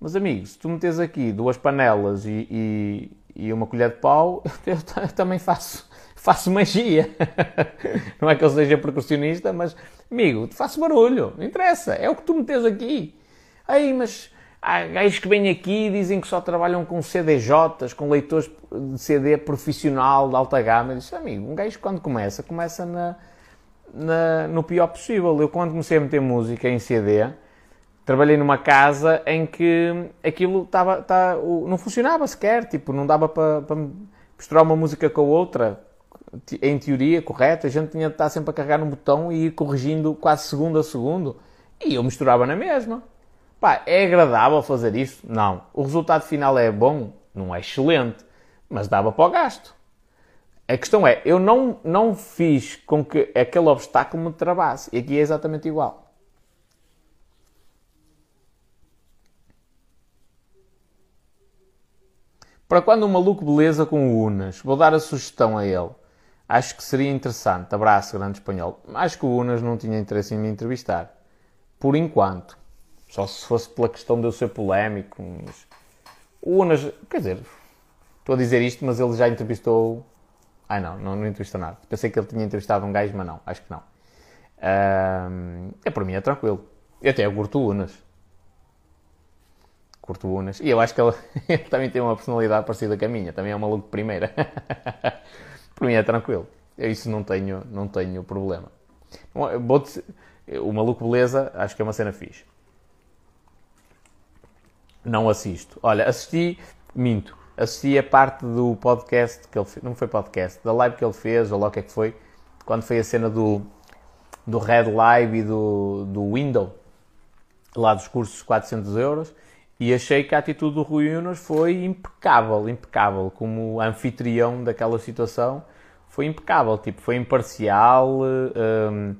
Speaker 1: Mas, amigos, se tu meteres aqui duas panelas e, e, e uma colher de pau, eu, também faço, faço magia. não é que eu seja percussionista, mas, amigo, faço barulho, não interessa, é o que tu metes aqui. Aí, mas há gajos que vêm aqui e dizem que só trabalham com CDJs, com leitores de CD profissional de alta gama. Eu disse, amigo, um gajo quando começa, começa na, na, no pior possível. Eu quando comecei a meter música em CD, trabalhei numa casa em que aquilo estava, tá, não funcionava sequer, tipo, não dava para, misturar uma música com a outra, em teoria correta, a gente tinha de estar sempre a carregar no botão e ir corrigindo quase segundo a segundo, e eu misturava na mesma. Pá, é agradável fazer isso? Não. O resultado final é bom? Não é excelente, mas dava para o gasto. A questão é, eu não, não fiz com que aquele obstáculo me travasse, e aqui é exatamente igual. Para quando um maluco beleza com o Unas? Vou dar a sugestão a ele. Acho que seria interessante. Abraço, grande espanhol. Acho que o Unas não tinha interesse em me entrevistar. Por enquanto. Só se fosse pela questão de eu ser polémico. Mas... O Unas, quer dizer, estou a dizer isto, mas ele já entrevistou. Ai não, não, não entrevistou nada. Pensei que ele tinha entrevistado um gajo, mas não, acho que não. é para mim é tranquilo. Eu até curto o Unas curto Unas. E eu acho que ele, ele, também tem uma personalidade parecida com a minha. Também é um maluco de primeira. Por mim é tranquilo. Eu isso não tenho, não tenho problema. O maluco beleza, acho que é uma cena fixe. Não assisto. Olha, assisti, minto. Assisti a parte do podcast que ele fez. Não foi podcast, da live que ele fez, ou lá o que é que foi. Quando foi a cena do, do Red Live e do, do Window. Lá dos cursos 400 euros E achei que a atitude do Rui Unas foi impecável, impecável. Como anfitrião daquela situação, foi impecável. Tipo, foi imparcial, um,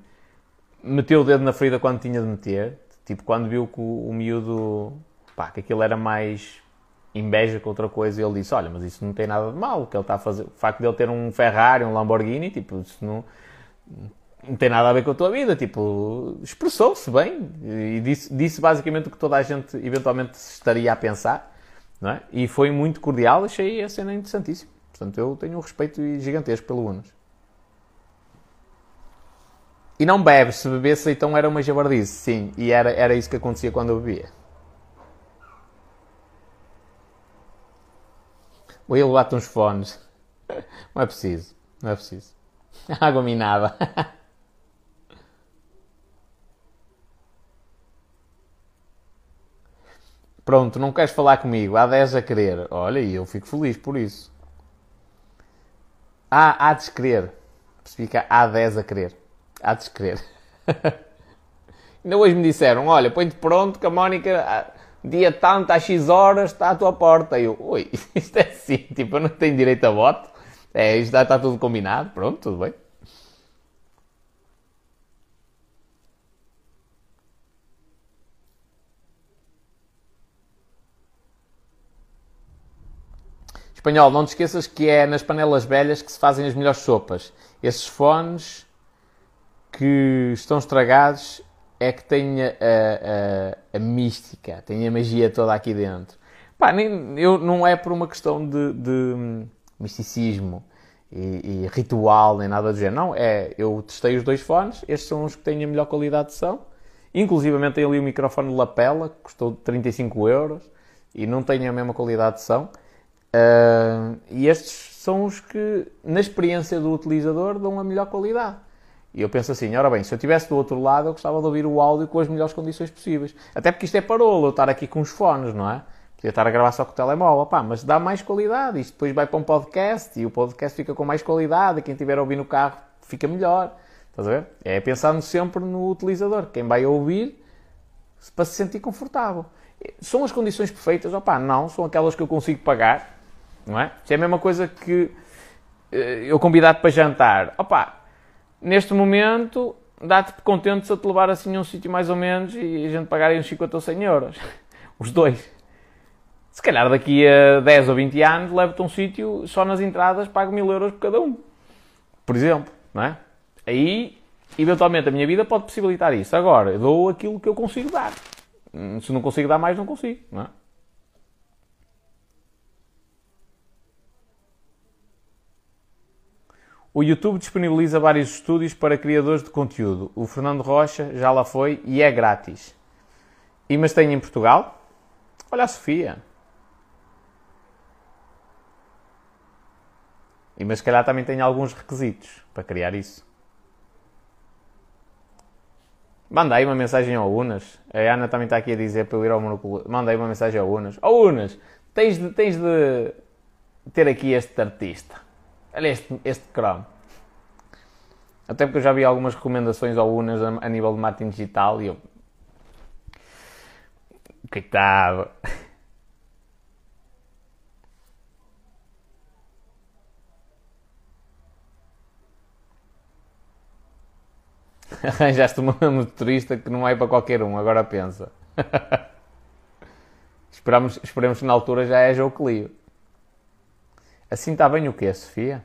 Speaker 1: meteu o dedo na ferida quando tinha de meter. Tipo, quando viu que o, o miúdo, pá, que aquilo era mais inveja que outra coisa, ele disse: Olha, mas isso não tem nada de mal. Que ele está a fazer, o facto de ele ter um Ferrari, um Lamborghini, tipo, isso não, não tem nada a ver com a tua vida. Tipo, expressou-se bem e disse, disse basicamente o que toda a gente eventualmente estaria a pensar, não é? E foi muito cordial, achei a cena interessantíssima. Portanto, eu tenho um respeito gigantesco pelo Unas. E não bebes, se bebesse então era uma jabardice, sim, e era, era isso que acontecia quando eu bebia. Ou ele bate uns fones. Não é preciso, não é preciso. Água minada. Pronto, não queres falar comigo, há 10 a querer. Olha, e eu fico feliz por isso. Ah, há de querer. Percebi que há 10 a querer. Há de querer. Ainda hoje me disseram, olha, põe-te pronto que a Mónica, dia tanto, às X horas, está à tua porta. E eu, ui, isto é assim, tipo, eu não tenho direito a voto. É, isto está tudo combinado, pronto, tudo bem. Espanhol, não te esqueças que é nas panelas velhas que se fazem as melhores sopas. Esses fones que estão estragados é que têm a, a, a, mística, têm a magia toda aqui dentro. Pá, nem, eu, não é por uma questão de, de misticismo e, e, ritual, nem nada do género. Não, é, eu testei os dois fones, estes são os que têm a melhor qualidade de som. Inclusive tem ali o microfone lapela, que custou 35 euros e não tem a mesma qualidade de som. Uh, e estes são os que, na experiência do utilizador, dão a melhor qualidade. E eu penso assim, ora bem, se eu estivesse do outro lado, eu gostava de ouvir o áudio com as melhores condições possíveis. Até porque isto é parolo, eu estar aqui com os fones, não é? Podia estar a gravar só com o telemóvel, pá, mas dá mais qualidade. Isto depois vai para um podcast e o podcast fica com mais qualidade. E quem estiver a ouvir no carro fica melhor. Estás a ver? É pensando sempre no utilizador, quem vai ouvir, para se sentir confortável. São as condições perfeitas? Opá, não, são aquelas que eu consigo pagar não é? Isso é a mesma coisa que eh, eu convidar-te para jantar. Opa, neste momento dá-te contente se eu te levar assim a um sítio mais ou menos e a gente pagar aí uns 50 ou 100 euros. Os dois. Se calhar daqui a 10 ou 20 anos levo-te a um sítio só nas entradas pago mil euros por cada um. Por exemplo, não é? Aí, eventualmente, a minha vida pode possibilitar isso. Agora, eu dou aquilo que eu consigo dar. Se não consigo dar mais, não consigo, não é? O YouTube disponibiliza vários estúdios para criadores de conteúdo. O Fernando Rocha já lá foi e é grátis. E mas tem em Portugal? Olha a Sofia. E mas se calhar também tem alguns requisitos para criar isso. Manda aí uma mensagem ao Unas. A Ana também está aqui a dizer para eu ir ao monocolo. Manda aí uma mensagem ao Unas. Ó oh, Unas, tens de, tens de ter aqui este artista. Olha este, este Chrome. Até porque eu já vi algumas recomendações ao Unas a, a nível de marketing digital e eu. Coitado. Arranjaste uma motorista que não é para qualquer um, agora pensa. Esperamos, esperemos que na altura já é o Clio. Assim está bem o quê, Sofia?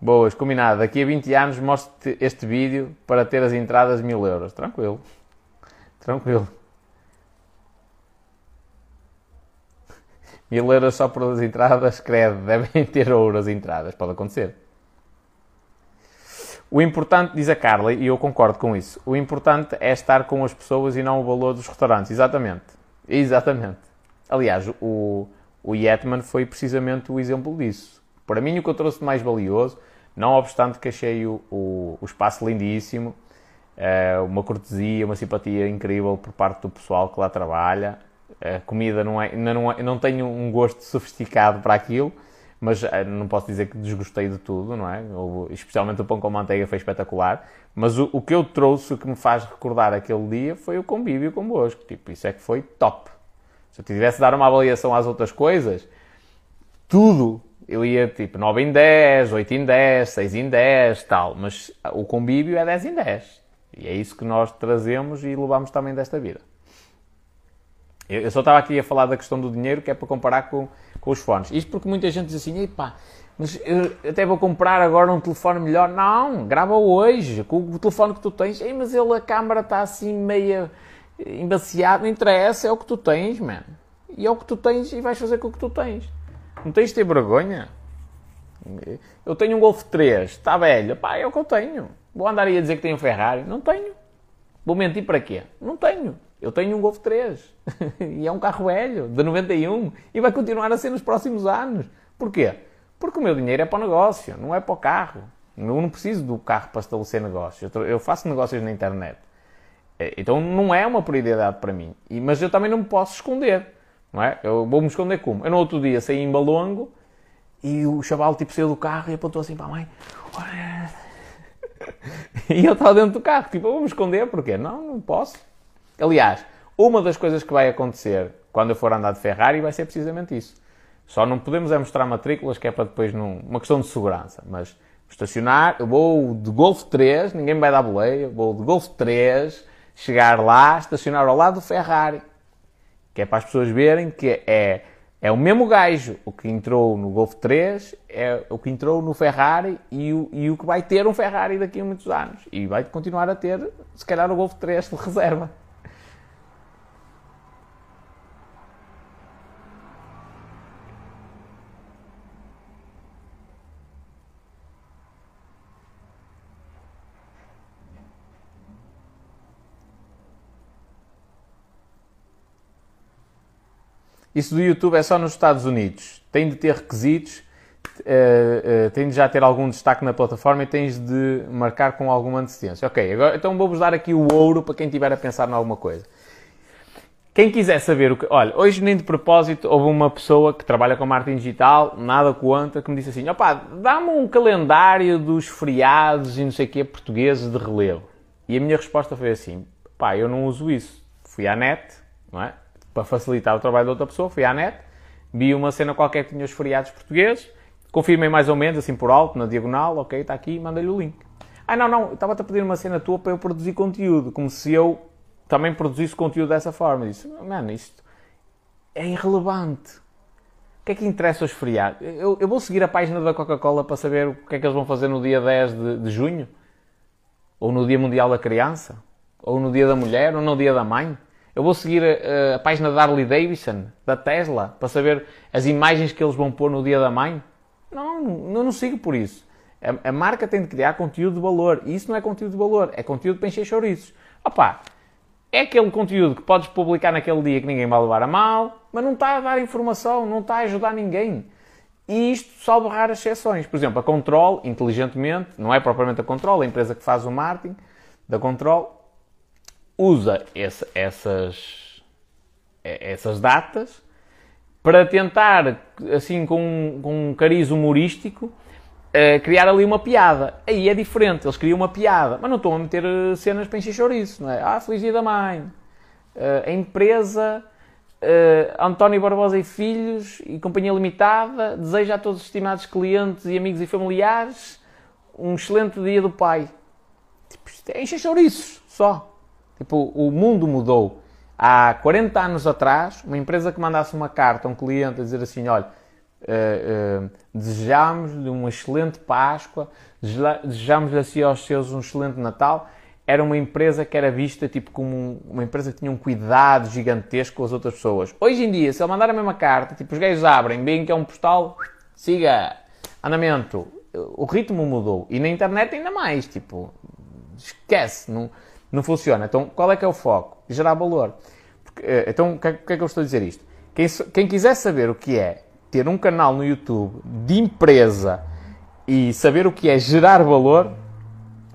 Speaker 1: Boas, combinado. Daqui a 20 anos mostro-te este vídeo para ter as entradas mil euros. Tranquilo. Tranquilo. Mil euros só por as entradas, credo, devem ter ouro as entradas. Pode acontecer. O importante, diz a Carla, e eu concordo com isso, o importante é estar com as pessoas e não o valor dos restaurantes. Exatamente. Exatamente. Aliás, o, o Yetman foi precisamente o exemplo disso. Para mim, o que eu trouxe de mais valioso, não obstante que achei o, o, o espaço lindíssimo, é, uma cortesia, uma simpatia incrível por parte do pessoal que lá trabalha. A comida não é, não, é, não tenho um gosto sofisticado para aquilo, mas eh, não posso dizer que desgostei de tudo, não é? Especialmente o pão com manteiga foi espetacular. Mas o, o, que eu trouxe, o que me faz recordar aquele dia, foi o convívio convosco. Tipo, isso é que foi top. Se eu tivesse de dar uma avaliação às outras coisas, tudo eu ia tipo 9 em 10, 8 em 10, 6 em 10, tal. Mas o convívio é 10 em 10. E é isso que nós trazemos e levamos também desta vida. Eu, eu só estava aqui a falar da questão do dinheiro, que é para comparar com, com os fones. Isto porque muita gente diz assim, pá, mas eu até vou comprar agora um telefone melhor. Não, grava hoje, com o telefone que tu tens. Ei, mas ele, a câmara está assim meio embaciada. Não interessa, é o que tu tens, mano. E é o que tu tens e vais fazer com o que tu tens. Não tens de ter vergonha. Eu tenho um Golf 3, está velho. Pá, é o que eu tenho. Vou andar aí a dizer que tenho um Ferrari? Não tenho. Vou mentir para quê? Não tenho. Eu tenho um Golf 3. e é um carro velho, de 91. E vai continuar a ser nos próximos anos. Porquê? Porque o meu dinheiro é para o negócio, não é para o carro. Eu não preciso do carro para estabelecer negócio. Eu faço negócios na internet. É, então não é uma prioridade para mim. Mas eu também não me posso esconder. Não é? Eu vou-me esconder como? Eu no outro dia saí em Balongo e o chaval tipo saiu do carro e apontou assim para a mãe. e eu estava dentro do carro, tipo, eu vou-me esconder, porquê? Não, não posso. Aliás, uma das coisas que vai acontecer quando eu for andar de Ferrari vai ser precisamente isso. Só não podemos é mostrar matrículas, que é para depois não. uma questão de segurança. Mas estacionar, eu vou de Golf 3, ninguém me vai dar boleia, vou de Golf 3, chegar lá, estacionar ao lado do Ferrari. Que é para as pessoas verem que é, é o mesmo gajo. O que entrou no Golf 3 é o que entrou no Ferrari e o, e o que vai ter um Ferrari daqui a muitos anos. E vai continuar a ter, se calhar, o Golf 3 de reserva. Isso do YouTube é só nos Estados Unidos. Tem de ter requisitos, uh, uh, tem de já ter algum destaque na plataforma e tens de marcar com alguma antecedência. Ok, agora, então vou-vos dar aqui o ouro para quem estiver a pensar em alguma coisa. Quem quiser saber o que. Olha, hoje nem de propósito houve uma pessoa que trabalha com marketing digital, nada conta, que me disse assim: opá, dá-me um calendário dos feriados e não sei o quê portugueses de relevo. E a minha resposta foi assim: pá, eu não uso isso. Fui à net, não é? Para facilitar o trabalho da outra pessoa, fui à net, vi uma cena qualquer que tinha os feriados portugueses, confirmei mais ou menos, assim por alto, na diagonal, ok, está aqui, mandei-lhe o link. Ah, não, não, estava-te a pedir uma cena tua para eu produzir conteúdo, como se eu também produzisse conteúdo dessa forma. Disse, mano, isto é irrelevante. O que é que interessa os feriados? Eu, eu vou seguir a página da Coca-Cola para saber o que é que eles vão fazer no dia 10 de, de junho? Ou no Dia Mundial da Criança? Ou no Dia da Mulher? Ou no Dia da Mãe? Eu vou seguir a, a, página da Harley Davidson, da Tesla, para saber as imagens que eles vão pôr no dia da mãe? Não, não, não sigo por isso. A, a, marca tem de criar conteúdo de valor. E isso não é conteúdo de valor, é conteúdo para encher chouriços. Opá, é aquele conteúdo que podes publicar naquele dia que ninguém vai levar a mal, mas não está a dar informação, não está a ajudar ninguém. E isto salvo raras exceções. Por exemplo, a Control, inteligentemente, não é propriamente a Control, a empresa que faz o marketing da Control, usa esse, essas, essas datas para tentar, assim, com, com um cariz humorístico, uh, criar ali uma piada. Aí é diferente, eles criam uma piada, mas não estão a meter eh, cenas para encher chouriço, não é? Ah, feliz dia da mãe. Uh, a empresa uh, António Barbosa e Filhos e Companhia Limitada deseja a todos os estimados clientes e amigos e familiares um excelente dia do pai. Tipo, isto é encher chouriços, só. Tipo, o mundo mudou. Há 40 anos atrás, uma empresa que mandasse uma carta a um cliente a dizer assim: olha, uh, uh, desejamos-lhe uma excelente Páscoa, desejamos-lhe assim aos seus um excelente Natal. Era uma empresa que era vista tipo como uma empresa que tinha um cuidado gigantesco com as outras pessoas. Hoje em dia, se ele mandar a mesma carta, tipo, os gajos abrem, veem que é um postal, siga, andamento. O ritmo mudou. E na internet ainda mais, tipo, esquece. Não, não funciona. Então, qual é que é o foco? Gerar valor. Porque, eh, então, o que, é, que, é que eu estou a dizer isto? Quem, quem quiser saber o que é ter um canal no YouTube de empresa e saber o que é gerar valor,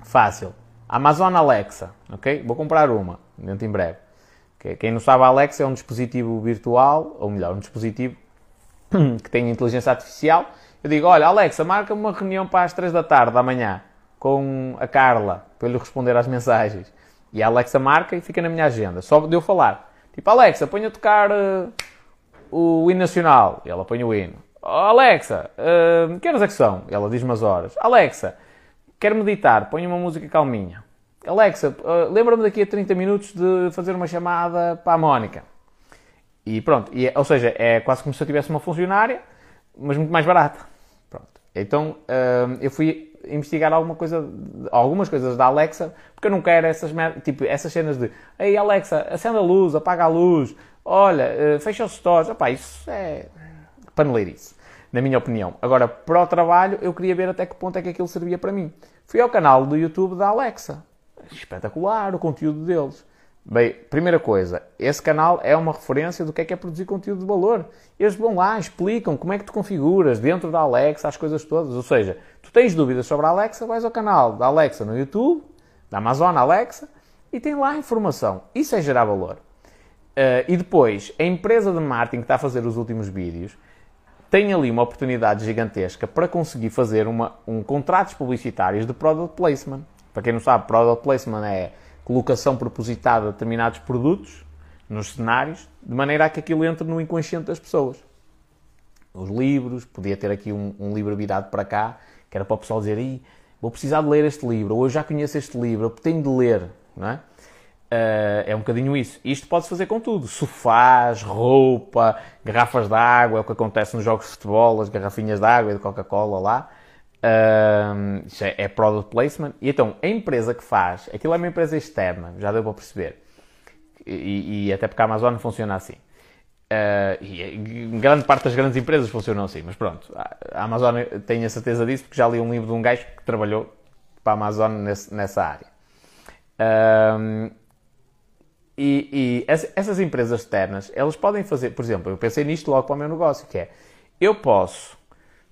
Speaker 1: fácil. Amazon Alexa, ok? Vou comprar uma, dentro em breve. Quem não sabe, a Alexa é um dispositivo virtual, ou melhor, um dispositivo que tem inteligência artificial Eu digo, olha, Alexa, marca uma reunião para as 3 da tarde da manhã com a Carla, para eu lhe responder às mensagens. E a Alexa marca e fica na minha agenda, só de eu falar. Tipo, Alexa, põe a tocar uh, o hino nacional. E ela põe o hino. Oh, Alexa, uh, que horas é que são? E ela diz-me as horas. Alexa, quero meditar, põe uma música calminha. Alexa, uh, lembra-me daqui a 30 minutos de fazer uma chamada para a Mónica. E pronto, e, ou seja, é quase como se eu tivesse uma funcionária, mas muito mais barata. Pronto. Então eu fui investigar alguma coisa, algumas coisas da Alexa, porque eu não quero essas, tipo, essas cenas de Ei Alexa, acenda a luz, apaga a luz, olha, uh, fecha os stores. Epá, isso é paneleirice, na minha opinião. Agora, para o trabalho, eu queria ver até que ponto é que aquilo servia para mim. Fui ao canal do YouTube da Alexa. Espetacular o conteúdo deles. Bem, primeira coisa, esse canal é uma referência do que é que é produzir conteúdo de valor. Eles vão lá, explicam como é que tu configuras dentro da Alexa as coisas todas. Ou seja, tens dúvidas sobre a Alexa, vais ao canal da Alexa no YouTube, da Amazon Alexa, e tem lá a informação. Isso é gerar valor. Uh, e depois, a empresa de marketing que está a fazer os últimos vídeos tem ali uma oportunidade gigantesca para conseguir fazer uma, um contratos publicitários de product placement. Para quem não sabe, product placement é colocação propositada de determinados produtos nos cenários, de maneira a que aquilo entre no inconsciente das pessoas. Os livros, podia ter aqui um, um livro virado para cá, que era para o pessoal dizer, vou precisar de ler este livro, ou eu já conheço este livro, eu tenho de ler, não é? Uh, é um bocadinho isso. Isto pode-se fazer com tudo: sofás, roupa, garrafas de água, é o que acontece nos jogos de futebol, as garrafinhas de água e de Coca-Cola lá. Uh, isso é, é, product placement. E então, a empresa que faz, aquilo é uma empresa externa, já deu para perceber. E, e até porque a Amazon funciona assim. Uh, e grande parte das grandes empresas funcionam assim, mas pronto, a Amazon tenho a certeza disso porque já li um livro de um gajo que trabalhou para a Amazon nesse, nessa área. Uh, e, e, essas empresas externas, elas podem fazer, por exemplo, eu pensei nisto logo para o meu negócio, que é, eu posso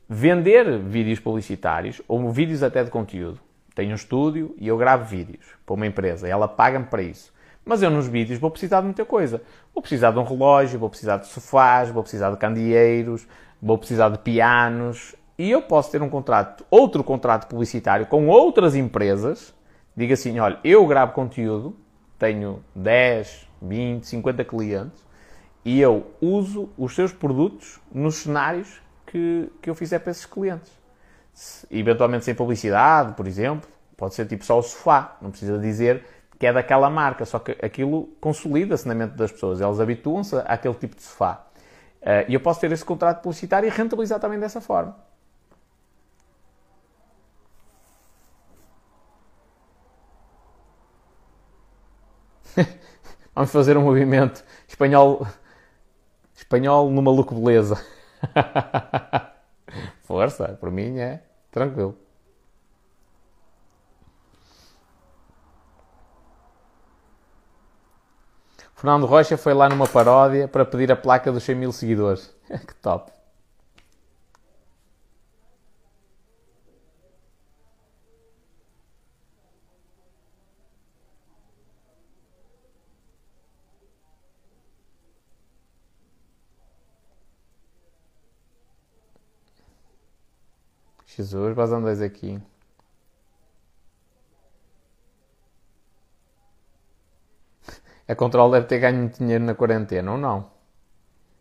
Speaker 1: vender vídeos publicitários ou vídeos até de conteúdo. Tenho um estúdio e eu gravo vídeos para uma empresa ela paga-me para isso. Mas eu nos vídeos vou precisar de muita coisa. Vou precisar de um relógio, vou precisar de sofás, vou precisar de candeeiros, vou precisar de pianos. E eu posso ter um contrato, outro contrato publicitário com outras empresas. Diga assim, olha, eu gravo conteúdo, tenho 10, 20, 50 clientes e eu uso os seus produtos nos cenários que, que eu fizer para esses clientes. Se, eventualmente sem publicidade, por exemplo, pode ser tipo só o sofá, não precisa dizer que é daquela marca, só que aquilo consolida-se na mente das pessoas, elas habituam-se àquele tipo de sofá. Uh, e eu posso ter esse contrato publicitário e rentabilizar também dessa forma. Vamos fazer um movimento espanhol, espanhol no maluco beleza. Força, por mim é tranquilo. Fernando Rocha foi lá numa paródia para pedir a placa dos 100 mil seguidores. que top. Jesus, vazando dois aqui. A Control deve ter ganho dinheiro na quarentena, ou não?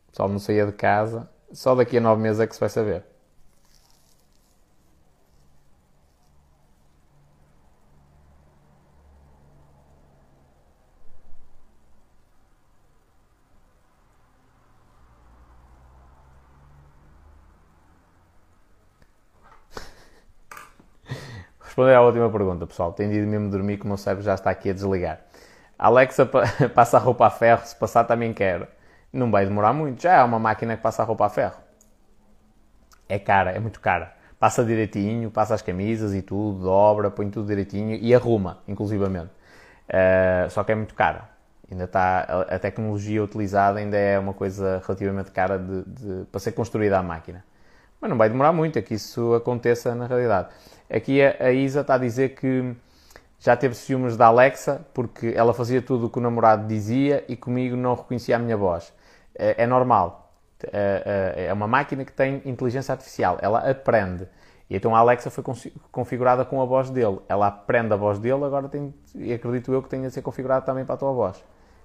Speaker 1: O pessoal não saía de casa. Só daqui a nove meses é que se vai saber. Responder à última pergunta, pessoal. Tenho ido mesmo dormir que o cérebro já está aqui a desligar. Alexa passa a roupa a ferro, se passar também quero. Não vai demorar muito, já é uma máquina que passa a roupa a ferro. É cara, é muito cara. Passa direitinho, passa as camisas e tudo, dobra, põe tudo direitinho e arruma, inclusivamente. Uh, só que é muito cara. Ainda está, a, tecnologia utilizada ainda é uma coisa relativamente cara de, de, para ser construída a máquina. Mas não vai demorar muito a que isso aconteça na realidade. Aqui a, a Isa está a dizer que já teve ciúmes da Alexa porque ela fazia tudo o que o namorado dizia e comigo não reconhecia a minha voz. É, é normal. é uma máquina que tem inteligência artificial, ela aprende. E então a Alexa foi configurada com a voz dele. Ela aprende a voz dele, agora tem, acredito eu que tenha de ser configurada também para a tua voz.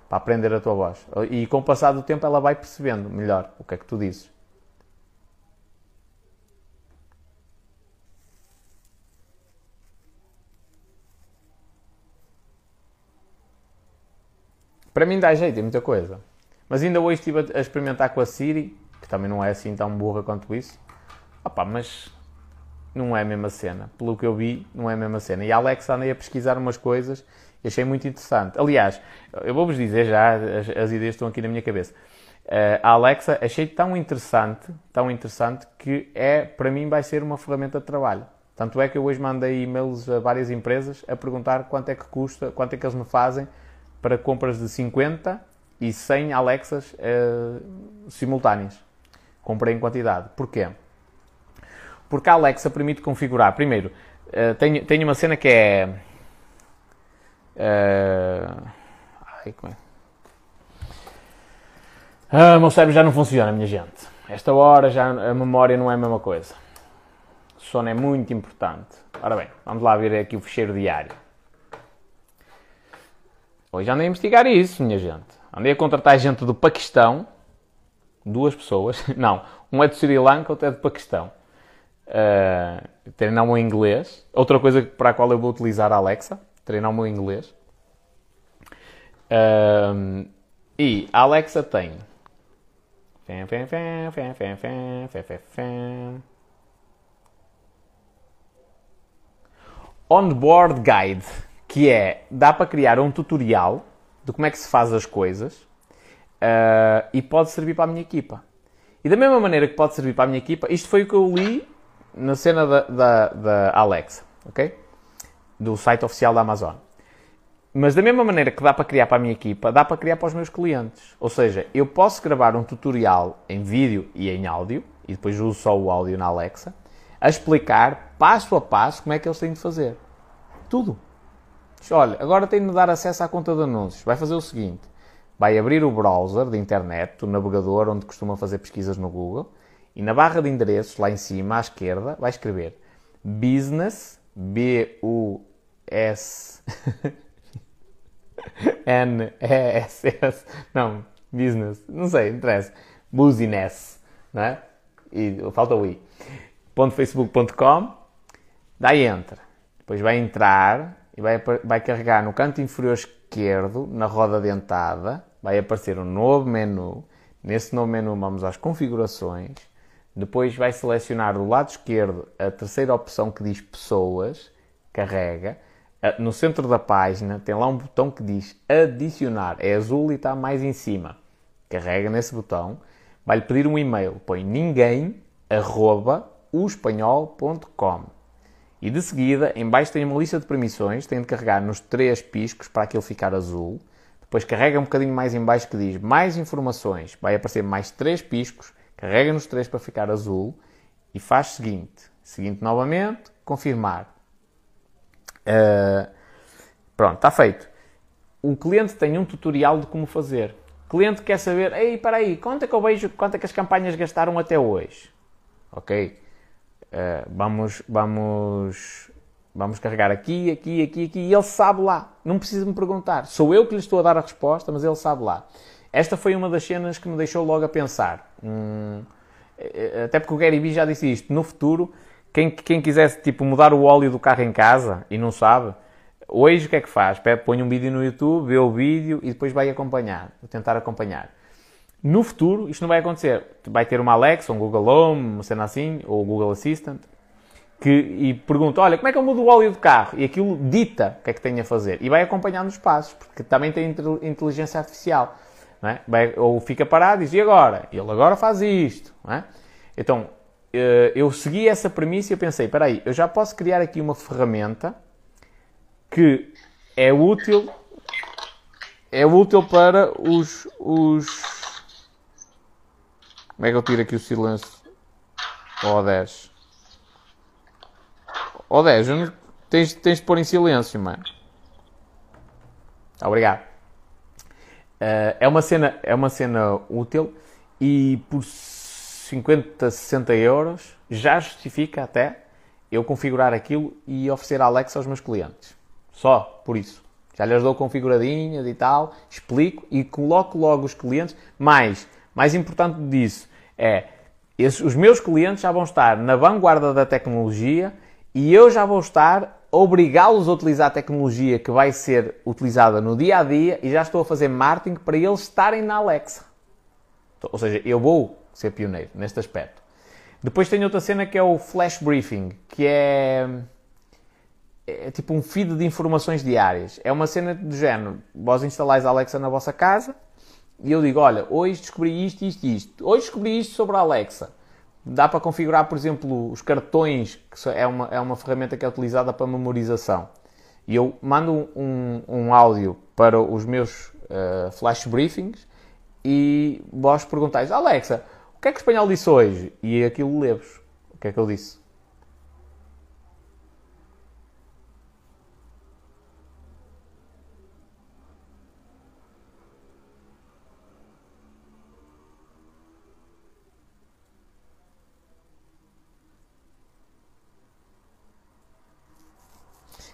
Speaker 1: Para aprender a tua voz. E com o passar do tempo ela vai percebendo melhor o que é que tu dizes. Para mim dá jeito, é muita coisa. Mas ainda hoje estive a experimentar com a Siri, que também não é assim tão burra quanto isso. Opa, mas não é a mesma cena. Pelo que eu vi, não é a mesma cena. E a Alexa andei a pesquisar umas coisas e achei muito interessante. Aliás, eu vou-vos dizer já, as, as, ideias estão aqui na minha cabeça. Uh, a Alexa achei tão interessante, tão interessante, que é, para mim vai ser uma ferramenta de trabalho. Tanto é que eu hoje mandei e-mails a várias empresas a perguntar quanto é que custa, quanto é que eles me fazem para compras de 50 e 100 Alexas uh, simultâneas. Comprei em quantidade. Porquê? Porque a Alexa permite configurar. Primeiro, uh, tenho, tenho uma cena que é. Uh, ai, como é? Ah, o meu cérebro já não funciona, minha gente. Esta hora já a memória não é a mesma coisa. O sono é muito importante. Ora bem, vamos lá ver aqui o fecheiro diário. Hoje andei a investigar isso, minha gente. Andei a contratar gente do Paquistão, duas pessoas, não, um é de Sri Lanka, outro é do Paquistão. Uh, treinar o meu inglês. Outra coisa para a qual eu vou utilizar a Alexa, treinar o meu inglês. Uh, e a Alexa tem. Onboard Guide que é, dá para criar um tutorial de como é que se faz as coisas uh, e pode servir para a minha equipa. E da mesma maneira que pode servir para a minha equipa, isto foi o que eu li na cena da, da, da Alexa, ok? Do site oficial da Amazon. Mas da mesma maneira que dá para criar para a minha equipa, dá para criar para os meus clientes. Ou seja, eu posso gravar um tutorial em vídeo e em áudio, e depois uso só o áudio na Alexa, a explicar passo a passo como é que eles têm de fazer. Tudo. Olha, agora tem de dar acesso à conta de anúncios. Vai fazer o seguinte: vai abrir o browser de internet, o navegador onde costuma fazer pesquisas no Google, e na barra de endereços, lá em cima à esquerda, vai escrever business, B-U-S. N-E-S-S. Não, business. Não sei, interessa. Business. Não é? E falta o i. .facebook.com. Dá enter. Depois vai entrar e vai, vai carregar no canto inferior esquerdo, na roda dentada, vai aparecer um novo menu. Nesse novo menu vamos às configurações. Depois vai selecionar do lado esquerdo a terceira opção que diz pessoas, carrega. No centro da página tem lá um botão que diz adicionar, é azul e está mais em cima. Carrega nesse botão, vai-lhe pedir um e-mail, põe ninguém, arroba, espanhol.com. E de seguida, em baixo tem uma lista de permissões, tem de carregar nos três piscos para aquilo ficar azul. Depois carrega um bocadinho mais em baixo que diz mais informações, vai aparecer mais três piscos, carrega nos três para ficar azul e faz seguinte. Seguinte novamente, confirmar. Uh, pronto, está feito. O cliente tem um tutorial de como fazer. O cliente quer saber, ei, para aí, quanto é que eu vejo, quanto é que as campanhas gastaram até hoje? Ok? Uh, vamos, vamos, vamos carregar aqui, aqui, aqui, aqui, e ele sabe lá. Não precisa me perguntar. Sou eu que lhe estou a dar a resposta, mas ele sabe lá. Esta foi uma das cenas que me deixou logo a pensar. Hum, eh, até porque o Gary Vee já disse isto. No futuro, quem, quem quisesse tipo, mudar o óleo do carro em casa e não sabe, hoje o que é que faz? Põe um vídeo no YouTube, vê o vídeo e depois vai acompanhar, tentar acompanhar. No futuro, isto não vai acontecer. Vai ter uma Alexa, um Google Home, uma cena assim, ou Google Assistant, que, e pergunta, olha, como é que eu mudo o óleo do carro? E aquilo dita o que é que tem a fazer. E vai acompanhando os passos, porque também tem inteligência artificial. É? Vai, ou fica parado e diz, e agora? Ele agora faz isto. É? Então, eh, eu segui essa premissa e eu pensei, espera aí, eu já posso criar aqui uma ferramenta que é útil é útil para os, os como é que eu tiro aqui o silêncio? Ó oh, 10. Ó oh, 10, não... tens, tens de pôr em silêncio, mano. Obrigado. Uh, é, uma cena, é uma cena útil e por 50, 60 euros já justifica até eu configurar aquilo e oferecer a Alexa aos meus clientes. Só por isso. Já lhes dou configuradinhas e tal, explico e coloco logo os clientes. Mas, mais importante disso é, esses, os meus clientes já vão estar na vanguarda da tecnologia e eu já vou estar a obrigá-los a utilizar a tecnologia que vai ser utilizada no dia a dia e já estou a fazer marketing para eles estarem na Alexa. Ou seja, eu vou ser pioneiro neste aspecto. Depois tem outra cena que é o flash briefing, que é, é tipo um feed de informações diárias. É uma cena do género, vós instalais a Alexa na vossa casa e eu digo, olha, hoje descobri isto, isto isto. Hoje descobri isto sobre a Alexa. Dá para configurar, por exemplo, os cartões, que é uma, é uma ferramenta que é utilizada para memorização. E eu mando um, um áudio para os meus uh, flash briefings e vós perguntais, Alexa, o que é que o espanhol disse hoje? E aquilo lê-vos. O que é que eu disse?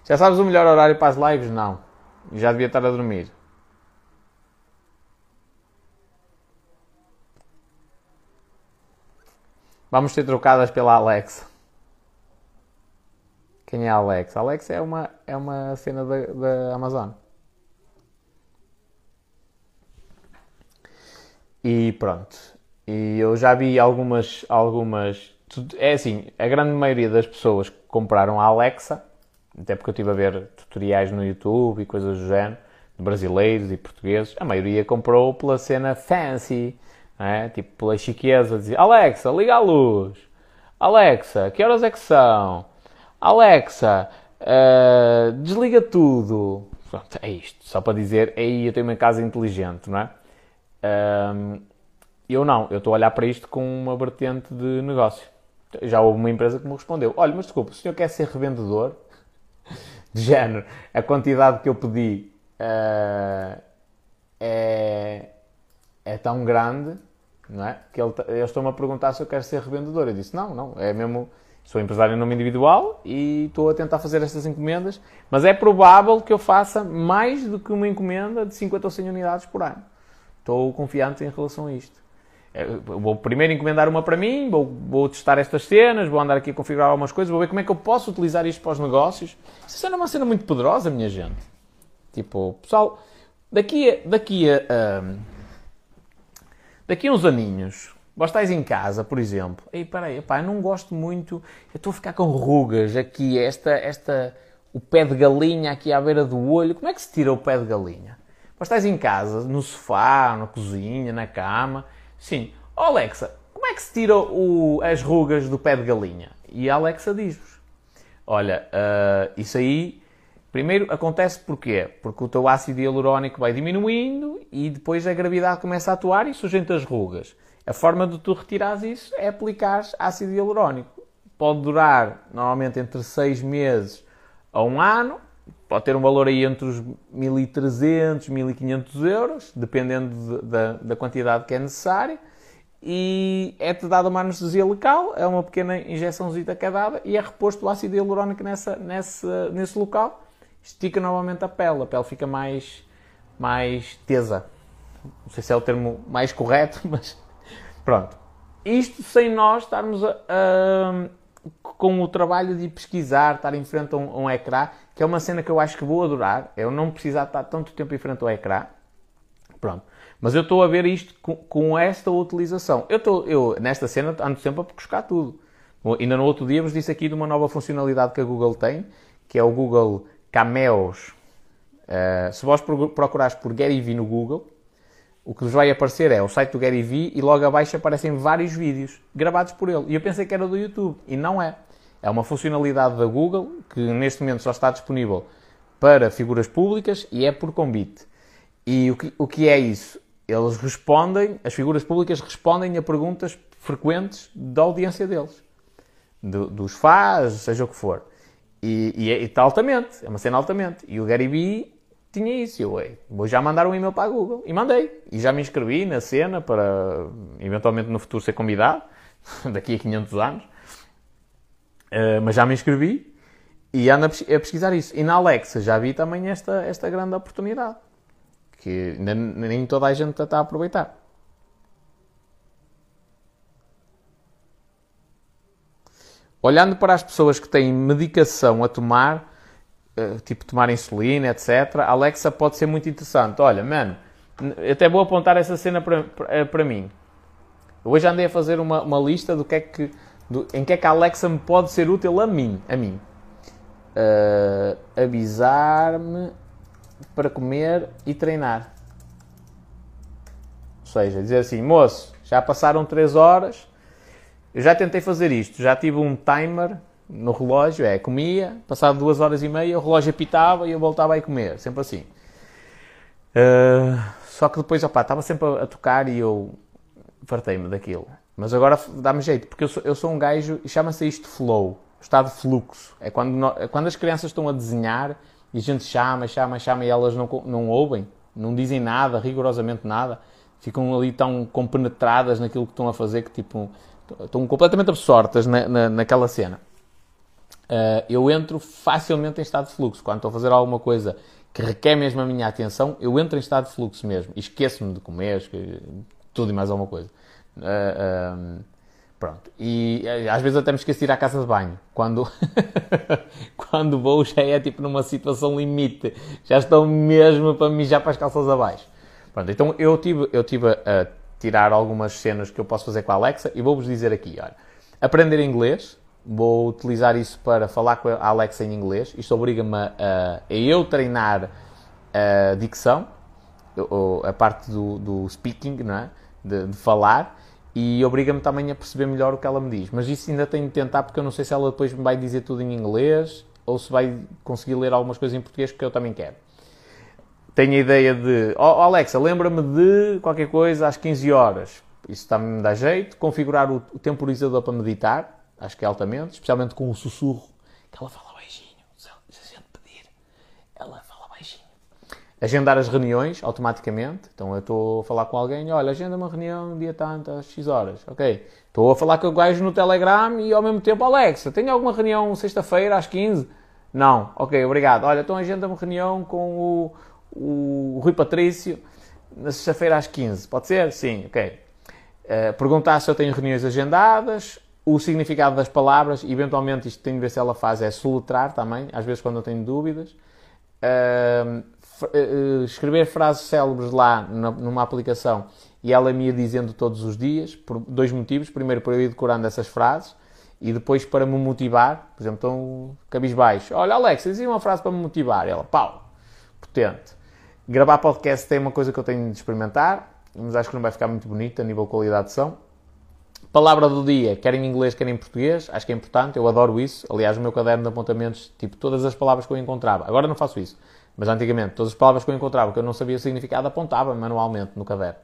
Speaker 1: Já sabes o melhor horário para as lives? Não. Já devia estar a dormir. Vamos ser trocadas pela Alexa. Quem é a Alexa? A Alexa é uma, é uma cena da, da Amazon. E pronto. E eu já vi algumas, algumas. É assim, a grande maioria das pessoas que compraram a Alexa, até porque eu estive a ver tutoriais no YouTube e coisas do género, de brasileiros e portugueses, a maioria comprou pela cena fancy, é? Tipo, pela chiqueza, dizer Alexa, liga a luz. Alexa, que horas é que são? Alexa, uh, desliga tudo. Pronto, é isto. Só para dizer, aí eu tenho uma casa inteligente, não é? Um, eu não, eu estou a olhar para isto com uma vertente de negócio. Já houve uma empresa que me respondeu: Olha, mas desculpa, o senhor quer ser revendedor? De género, a quantidade que eu pedi uh, é, é tão grande, não é? Que ele, eles estão-me a perguntar se eu quero ser revendedor. Eu disse, não, não, é mesmo, sou empresário em nome individual e estou a tentar fazer estas encomendas, mas é provável que eu faça mais do que uma encomenda de 50 ou 100 unidades por ano. Estou confiante em relação a isto. É, vou primeiro encomendar uma para mim, vou, vou, testar estas cenas, vou andar aqui a configurar algumas coisas, vou ver como é que eu posso utilizar isto para os negócios. Isso é uma cena muito poderosa, minha gente. Tipo, pessoal, daqui a, daqui a, Daqui a uns aninhos, vós estáis em casa, por exemplo, ei, peraí, pá, eu não gosto muito, eu estou a ficar com rugas aqui, esta, esta, o pé de galinha aqui à beira do olho, como é que se tira o pé de galinha? Vós estáis em casa, no sofá, na cozinha, na cama, sim, oh Alexa, como é que se tira o, as rugas do pé de galinha? E a Alexa diz-vos, olha, uh, isso aí Primeiro acontece porquê? Porque o teu ácido hialurónico vai diminuindo e depois a gravidade começa a atuar e sujenta as rugas. A forma de tu retirares isso é aplicar ácido hialurónico. Pode durar normalmente entre 6 meses a um ano, pode ter um valor aí entre os 1.300 1.500 euros, dependendo de, da, da quantidade que é necessária. E é-te dada uma anestesia local, é uma pequena injeçãozinha que é dada e é reposto o ácido hialurónico nessa, nessa, nesse local estica novamente a pele, a pele fica mais, mais tesa. Não sei se é o termo mais correto, mas pronto. Isto sem nós estarmos a, a, com o trabalho de pesquisar, estar em frente a um, a um, ecrã, que é uma cena que eu acho que vou adorar. Eu não precisar estar tanto tempo em frente ao ecrã. Pronto. Mas eu estou a ver isto com, com esta utilização. Eu, estou, eu, nesta cena, ando sempre a buscar tudo. Ainda no outro dia vos disse aqui de uma nova funcionalidade que a Google tem, que é o Google cameos. Uh, se vós procurares por Gary Vee no Google, o que vos vai aparecer é o site do Gary Vee e logo abaixo aparecem vários vídeos gravados por ele. E eu pensei que era do YouTube e não é. É uma funcionalidade da Google que neste momento só está disponível para figuras públicas e é por convite. E o que, o que é isso? Eles respondem, as figuras públicas respondem a perguntas frequentes da audiência deles, do, dos fãs, seja o que for. E, e, é, e está altamente, é uma cena altamente. E o Gary Vee tinha isso. Eu, ei, vou já mandar um e-mail para a Google. E mandei. E já me inscrevi na cena para, eventualmente, no futuro ser convidado, daqui a 500 anos. Uh, mas já me inscrevi e ando a pesquisar isso. E na Alexa já vi também esta, esta grande oportunidade. Que nem toda a gente está a aproveitar. Olhando para as pessoas que têm medicação a tomar, tipo tomar insulina, etc., a Alexa pode ser muito interessante. Olha, mano, até vou apontar essa cena para, para mim. Hoje andei a fazer uma, uma lista do que é que, do, em que é que a Alexa me pode ser útil a mim. A mim. Uh, Avisar-me para comer e treinar. Ou seja, dizer assim, moço, já passaram 3 horas, eu já tentei fazer isto, já tive um timer no relógio, é, comia, passado duas horas e meia, o relógio apitava e eu voltava a comer, sempre assim. Uh, só que depois, opá, estava sempre a, a tocar e eu fartei-me daquilo. Mas agora dá-me jeito, porque eu sou, eu sou um gajo, e chama-se isto flow, estado de fluxo. É quando, no, é quando as crianças estão a desenhar e a gente chama, chama, chama e elas não, não ouvem, não dizem nada, rigorosamente nada, ficam ali tão compenetradas naquilo que estão a fazer que tipo estão completamente absortas na, na, naquela cena. Uh, eu entro facilmente em estado de fluxo. Quando estou a fazer alguma coisa que requer mesmo a minha atenção, eu entro em estado de fluxo mesmo. Esqueço-me de comer, tudo e mais alguma coisa. Uh, uh, pronto. E às vezes até me esqueço de ir à casa de banho. Quando, quando vou já é tipo numa situação limite. Já estou mesmo para mijar para as calças abaixo. Pronto, então eu tive, eu tive a tirar algumas cenas que eu posso fazer com a Alexa e vou-vos dizer aqui, olha, aprender inglês, vou utilizar isso para falar com a Alexa em inglês, isto obriga-me a, a, eu treinar a dicção, a parte do, do speaking, não é? de, de falar, e obriga-me também a perceber melhor o que ela me diz. Mas isso ainda tenho de tentar porque eu não sei se ela depois me vai dizer tudo em inglês ou se vai conseguir ler algumas coisas em português que eu também quero tenho a ideia de, oh, Alexa, lembra-me de qualquer coisa às 15 horas. Isso está-me a dar jeito. Configurar o temporizador para meditar, acho que é altamente, especialmente com o sussurro, que ela fala baixinho. Se a gente pedir, ela fala baixinho. Agendar as reuniões automaticamente. Então eu estou a falar com alguém, olha, agenda uma reunião dia tanto, às X horas. Ok. Estou a falar com o gajo no Telegram e ao mesmo tempo, Alexa, tenho alguma reunião sexta-feira às 15? Não. Ok, obrigado. Olha, então agenda uma reunião com o o Rui Patrício na sexta-feira às 15. Pode ser? Sim, ok. Uh, perguntar se eu tenho reuniões agendadas, o significado das palavras, eventualmente isto tenho de ver se ela faz, é soletrar também, às vezes quando eu tenho dúvidas. Uh, escrever frases célebres lá numa aplicação e ela me ia dizendo todos os dias, por dois motivos. Primeiro, para eu ir decorando essas frases e depois para me motivar. Por exemplo, então, cabisbaixo. Olha, Alex, dizia uma frase para me motivar. Ela, pau, potente. Gravar podcast é uma coisa que eu tenho de experimentar, mas acho que não vai ficar muito bonito a nível de qualidade de som. Palavra do dia, quer em inglês, quer em português, acho que é importante, eu adoro isso. Aliás, o meu caderno de apontamentos, tipo, todas as palavras que eu encontrava. Agora não faço isso, mas antigamente, todas as palavras que eu encontrava que eu não sabia o significado, apontava manualmente no caderno.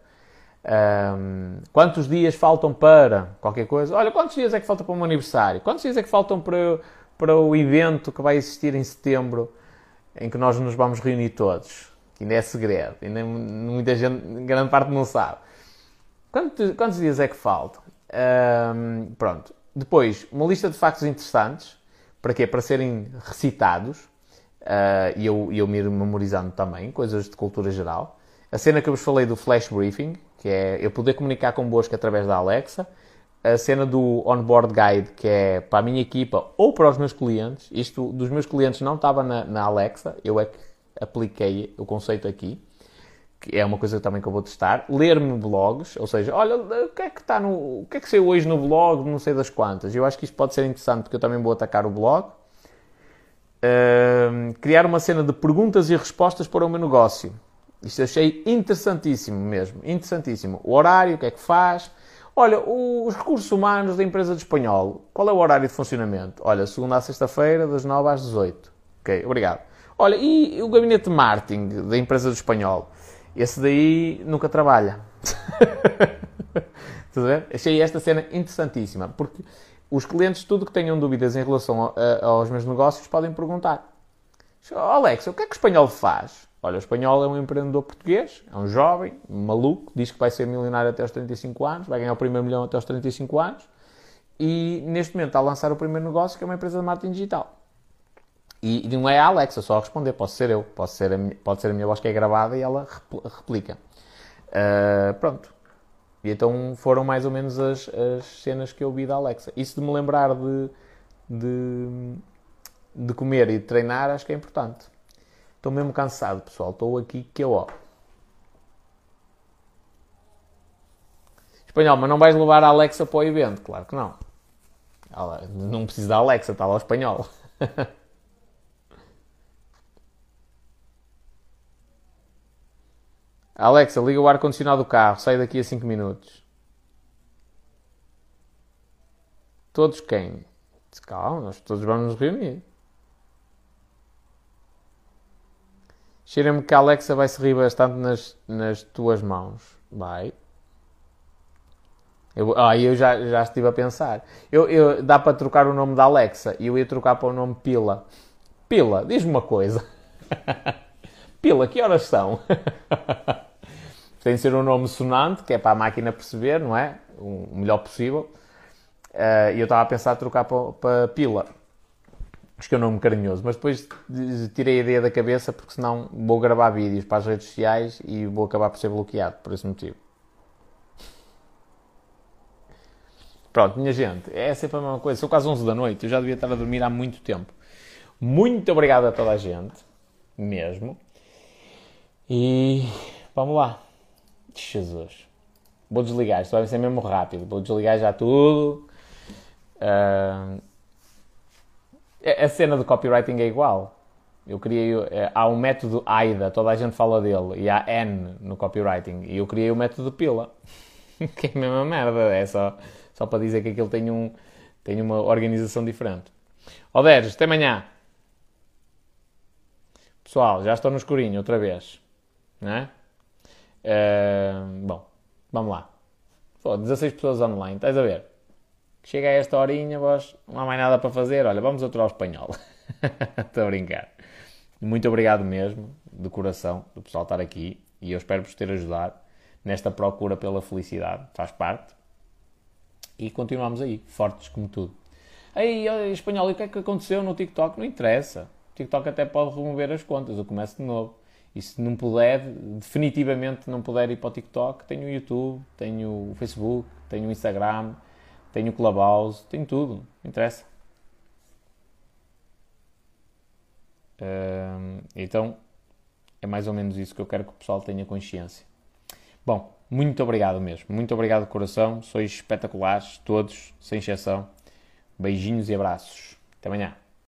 Speaker 1: Um, quantos dias faltam para qualquer coisa? Olha, quantos dias é que falta para um aniversário? Quantos dias é que faltam para, para o evento que vai existir em setembro, em que nós nos vamos reunir todos? que ainda é segredo, ainda muita gente, grande parte não sabe. Quantos, quantos dias é que faltam? Um, pronto. Depois, uma lista de factos interessantes. Para quê? Para serem recitados. Uh, e eu, eu me memorizando também, coisas de cultura geral. A cena que eu vos falei do flash briefing, que é eu poder comunicar convosco através da Alexa. A cena do onboard guide, que é para a minha equipa ou para os meus clientes. Isto dos meus clientes não estava na, na Alexa, eu é que apliquei o conceito aqui, que é uma coisa também que eu vou testar. Ler-me blogs, ou seja, olha, o que é que está no. O que é que saiu hoje no blog, não sei das quantas. Eu acho que isto pode ser interessante porque eu também vou atacar o blog. Uh, criar uma cena de perguntas e respostas para o meu negócio. Isto achei interessantíssimo mesmo, interessantíssimo. O horário, o que é que faz? Olha, os recursos humanos da empresa de espanhol, qual é o horário de funcionamento? Olha, segunda a sexta-feira, das 9 às 18. Ok, obrigado. Olha, e o gabinete de marketing da empresa do espanhol? Esse daí nunca trabalha. Estás a ver? Achei esta cena interessantíssima, porque os clientes, tudo que tenham dúvidas em relação a, a, aos meus negócios, podem perguntar. Oh, Alex, o que é que o espanhol faz? Olha, o espanhol é um empreendedor português, é um jovem, um maluco, diz que vai ser milionário até aos 35 anos, vai ganhar o primeiro milhão até aos 35 anos e neste momento está a lançar o primeiro negócio que é uma empresa de marketing digital. E, e não é a Alexa só a responder, posso ser eu, pode ser a, pode ser a minha voz que é gravada e ela replica. Uh, pronto. E então foram mais ou menos as, as cenas que eu vi da Alexa. Isso de me lembrar de, de, de comer e de treinar, acho que é importante. Estou mesmo cansado, pessoal. Estou aqui que eu, ó. Espanhol, mas não vais levar a Alexa para o evento? Claro que não. Não precisa da Alexa, está lá o espanhol. Alexa, liga o ar-condicionado do carro, sai daqui a 5 minutos. Todos quem? Calma, nós todos vamos nos reunir. Cheira-me que a Alexa vai se rir bastante nas, nas tuas mãos. Vai. Eu, ah, eu já, já estive a pensar. Eu, eu, dá para trocar o nome da Alexa e eu ia trocar para o nome Pila. Pila, diz-me uma coisa. Pila, que horas são? Tem de ser um nome sonante, que é para a máquina perceber, não é? O melhor possível. Uh, e eu estava a pensar trocar para, para Pila. Acho que é um nome carinhoso, mas depois tirei a ideia da cabeça porque senão vou gravar vídeos para as redes sociais e vou acabar por ser bloqueado por esse motivo. Pronto, minha gente, é sempre a mesma coisa. São quase 11 da noite, eu já devia estar a dormir há muito tempo. Muito obrigado a toda a gente, mesmo. E vamos lá. Jesus. Vou desligar, isto vai ser mesmo rápido. Vou desligar já tudo. Uh, a cena do copywriting é igual. Eu criei. Eh, há um método AIDA, toda a gente fala dele, e há N no copywriting. E eu criei o método PILA. que é a mesma merda. É só, só para dizer que aquilo tem, um, tem uma organização diferente. 10, até amanhã. Pessoal, já estou no escurinho outra vez. Né? Uh, bom, vamos lá. Pô, 16 pessoas online, estás a ver? Chega a esta horinha, vós não há mais nada para fazer, olha, vamos aturar o espanhol. Estou a brincar. Muito obrigado mesmo, de coração, do pessoal estar aqui e eu espero vos ter ajudado nesta procura pela felicidade, faz parte. E continuamos aí, fortes como tudo. Aí, espanhol, e o que é que aconteceu no TikTok? Não interessa. O TikTok até pode remover as contas, eu começo de novo. E se não puder, definitivamente não puder ir para o TikTok, tenho o YouTube, tenho o Facebook, tenho o Instagram, tenho o Clubhouse, tenho tudo, não interessa. Então, é mais ou menos isso que eu quero que o pessoal tenha consciência. Bom, muito obrigado mesmo. Muito obrigado de coração. Sois espetaculares, todos, sem exceção. Beijinhos e abraços. Até amanhã.